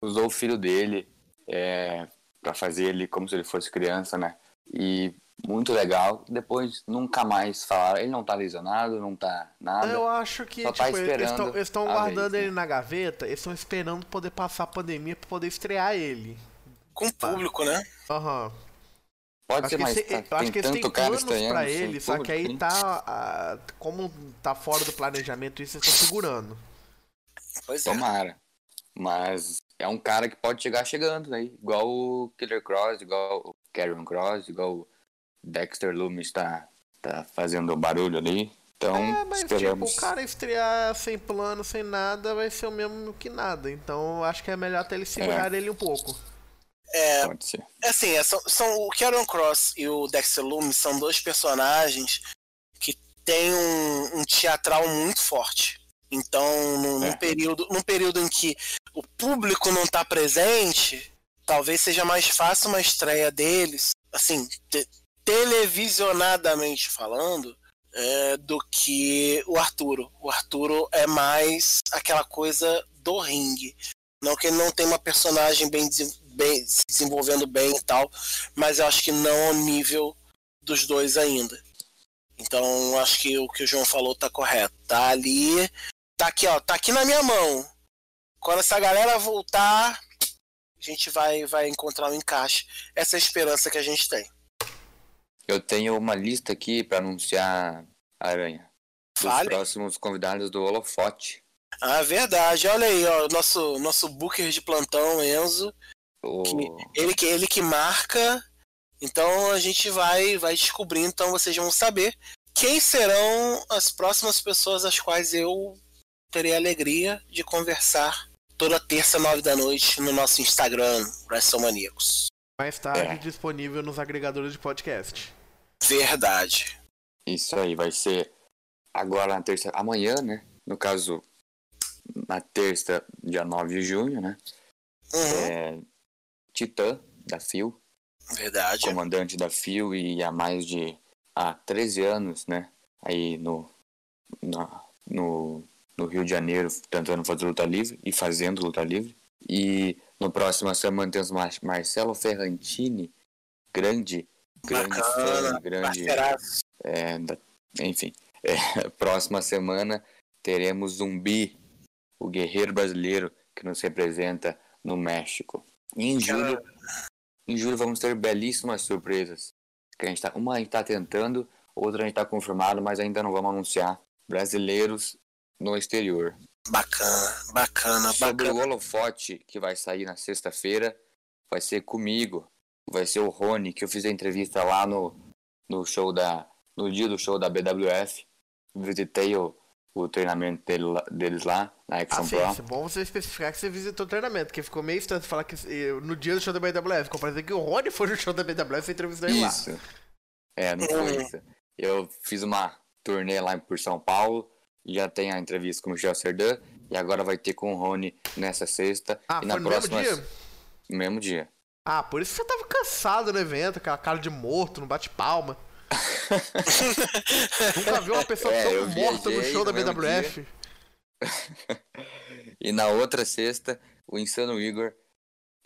Usou o filho dele é, para fazer ele como se ele fosse criança, né? E muito legal. Depois nunca mais falaram. Ele não tá lesionado, não tá nada. Eu acho que Só tá tipo, eles esperando estão- eles estão a guardando vez, ele né? na gaveta, eles estão esperando poder passar a pandemia pra poder estrear ele. Com o público, né? Aham. Pode Acho ser mais. tá- eu acho que eles têm planos pra ele, só que aí público, tá. ah, como tá fora do planejamento, isso eles estão segurando. Pois é. Tomara. Mas é um cara que pode chegar chegando aí. Igual o Killer Cross, igual o Karen Cross, igual o Dexter Loomis tá, tá fazendo barulho ali. Então, É, mas esperamos. tipo, o cara estrear sem plano, sem nada, vai ser o mesmo que nada. Então eu acho que é melhor até eles segurarem ele um pouco. Pode ser. É assim, é, são, são o Karen Cross e o Dexter Loomis são dois personagens que têm um, um teatral muito forte. Então, num, num É. período, num período em que o público não está presente, talvez seja mais fácil uma estreia deles, assim, te- televisionadamente falando, é, do que o Arturo. O Arturo é mais aquela coisa do ringue. Não que ele não tenha uma personagem bem, bem- se desenvolvendo bem e tal, mas eu acho que não ao nível dos dois ainda. Então acho que o que o João falou tá correto. Tá ali, tá aqui, ó, tá aqui na minha mão. Quando essa galera voltar, a gente vai, vai encontrar um encaixe. Essa é a esperança que a gente tem. Eu tenho uma lista aqui para anunciar Aranha. Dos Fale. próximos convidados do Holofote. Ah, verdade. Olha aí, ó, nosso nosso booker de plantão, Enzo. O... Ele que ele que marca. Então a gente vai vai descobrir, então vocês vão saber quem serão as próximas pessoas às quais eu terei a alegria de conversar toda terça, nove da noite, no nosso Instagram, WrestleManiacos. Mais tarde É. disponível nos agregadores de podcast. Verdade. Isso aí, vai ser agora na terça. Amanhã, né? No caso, na terça, dia 9 de junho, né? Uhum, É, Titã, da Phil. Verdade. comandante da FIO e há mais de há 13 anos, né? Aí no, na- no, no Rio de Janeiro, tentando fazer luta livre e fazendo luta livre. E no próximo semana temos Mar Marcelo Ferrantini, grande, grande Bacana, fã, grande. É, da- enfim, é, próxima semana teremos Zumbi, o guerreiro brasileiro que nos representa no México. E em julho, em julho vamos ter belíssimas surpresas. Que a gente tá, uma a gente está tentando, outra a gente está confirmado, mas ainda não vamos anunciar. Brasileiros no exterior. Bacana, bacana, Sobre o bacana. holofote que vai sair na sexta-feira, vai ser comigo. Vai ser o Rony, que eu fiz a entrevista lá no, no show da. No dia do show da BWF. Visitei o, o treinamento dele deles lá, na Ah, Exxon sim, Pro. é bom você especificar que você visitou o treinamento, porque ficou meio estranho falar que eh, no dia do show da BWF, ficou parecendo que o Rony foi no show da BWF e entrevistou ele lá. Isso. É, não foi isso. Eu fiz uma turnê lá por São Paulo, já tem a entrevista com o Michel Serdan, e agora vai ter com o Rony nessa sexta. Ah, e foi na no próxima. mesmo dia? No mesmo dia. Ah, por isso que você tava cansado no evento, aquela cara de morto, não bate palma. Nunca vi uma pessoa É, tão morta no show da BWF. E na outra sexta, o Insano Igor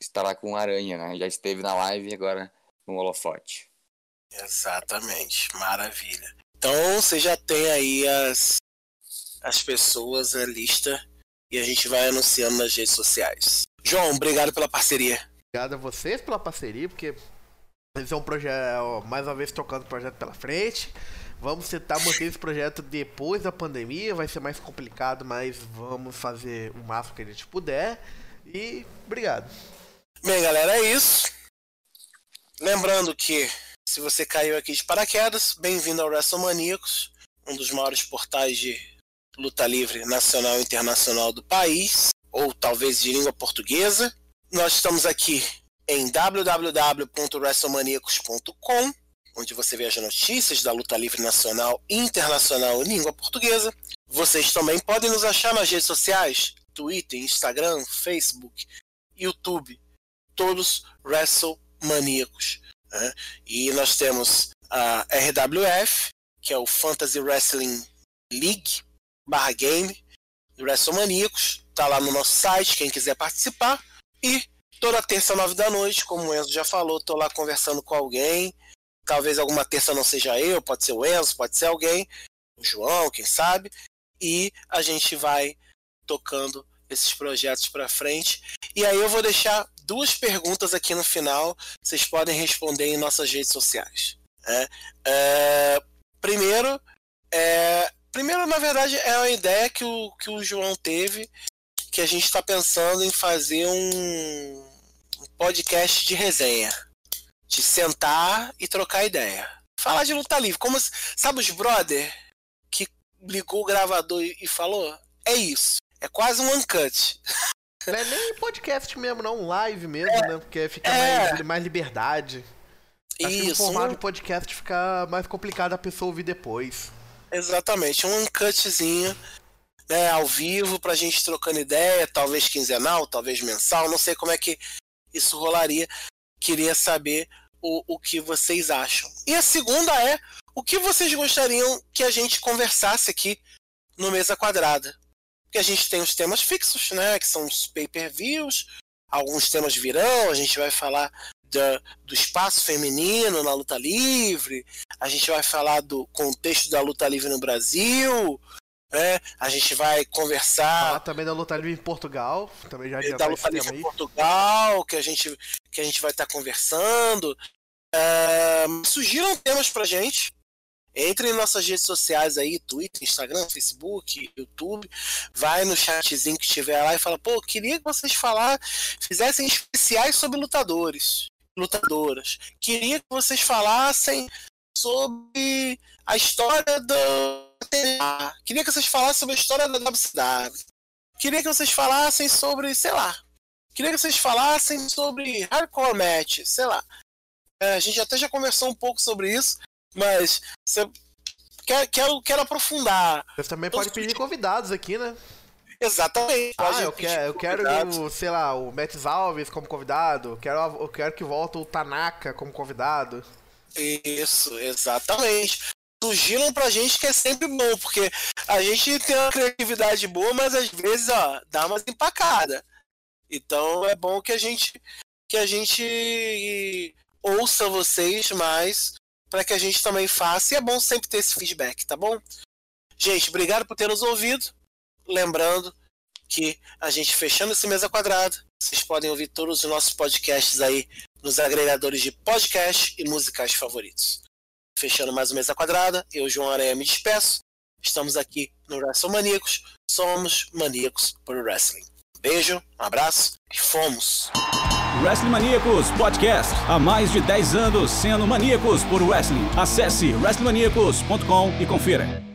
estará com Aranha, né? Já esteve na live e agora no holofote. Exatamente, maravilha. Então você já tem aí as, as pessoas, a lista, e a gente vai anunciando nas redes sociais. João, obrigado pela parceria. Obrigado a vocês pela parceria, porque eles são um projeto, mais uma vez tocando o projeto pela frente. Vamos tentar manter esse projeto depois da pandemia, vai ser mais complicado, mas vamos fazer o máximo que a gente puder. E obrigado. Bem, galera, é isso. Lembrando que se você caiu aqui de paraquedas, bem-vindo ao WrestleManiacos, um dos maiores portais de luta livre nacional e internacional do país, ou talvez de língua portuguesa. Nós estamos aqui em www.wrestlemaniacos.com, onde você vê as notícias da luta livre nacional e internacional em língua portuguesa. Vocês também podem nos achar nas redes sociais, Twitter, Instagram, Facebook, YouTube, todos WrestleManiacos. né? E nós temos a RWF, que é o Fantasy Wrestling League barra game do WrestleManiacos. Tá lá no nosso site, quem quiser participar. E toda terça, nove da noite, como o Enzo já falou, tô lá conversando com alguém. Talvez alguma terça não seja eu, pode ser o Enzo, pode ser alguém, o João, quem sabe. E a gente vai tocando esses projetos para frente. E aí eu vou deixar duas perguntas aqui no final, vocês podem responder em nossas redes sociais. né? É, primeiro, é, primeiro, na verdade, é uma ideia que o, que o João teve, que a gente está pensando em fazer um, um podcast de resenha. De sentar e trocar ideia. Falar de luta livre. Como, sabe os brother que ligou o gravador e, falou? É isso. É quase um uncut. Não é nem podcast mesmo, não, um live mesmo, né? Porque fica É. mais, mais liberdade. Acho que no Isso. formato um- de podcast fica mais complicado a pessoa ouvir depois. Exatamente, um cutzinho, né, ao vivo pra gente trocando ideia, talvez quinzenal, talvez mensal, não sei como é que isso rolaria. Queria saber o, o que vocês acham. E a segunda é, o que vocês gostariam que a gente conversasse aqui no Mesa Quadrada? Porque a gente tem os temas fixos, né, que são os pay-per-views, alguns temas virão, a gente vai falar do espaço feminino na luta livre, a gente vai falar do contexto da luta livre no Brasil, né? A gente vai Falar conversar também da luta livre em Portugal, também já da luta livre em. Portugal, que a gente que a gente vai estar conversando. É, sugiram temas pra gente. Entre em nossas redes sociais aí, Twitter, Instagram, Facebook, YouTube. Vai no chatzinho que estiver lá e fala, pô, queria que vocês falar, fizessem especiais sobre lutadores, lutadoras. Queria que vocês falassem sobre a história do TNA. Queria que vocês falassem sobre a história da WCW. Queria que vocês falassem sobre, sei lá. Queria que vocês falassem sobre hardcore match, sei lá. É, a gente até já conversou um pouco sobre isso, mas você quer, quero, quero aprofundar. Vocês também Todos podem pedir os- convidados aqui, né? Exatamente. Ah, Pode eu, quero, eu quero, o, sei lá, o Matt Alves como convidado. Quero, eu quero que volte o Tanaka como convidado. Isso, exatamente. Sugiram pra gente que é sempre bom, porque a gente tem uma criatividade boa, mas às vezes, ó, dá umas empacadas. Então é bom que a gente que a gente ouça vocês mais para que a gente também faça. E é bom sempre ter esse feedback, tá bom? Gente, obrigado por ter nos ouvido. Lembrando que a gente fechando esse mesa quadrada, vocês podem ouvir todos os nossos podcasts aí nos agregadores de podcast e musicais favoritos. Fechando mais uma mesa quadrada, eu, João Aranha, me despeço. Estamos aqui no Wrestle Maníacos. Somos maníacos por wrestling. Beijo, um abraço e fomos! Wrestling Maníacos Podcast. Há mais de 10 anos sendo maníacos por wrestling. Acesse wrestlingmaníacos.com e confira.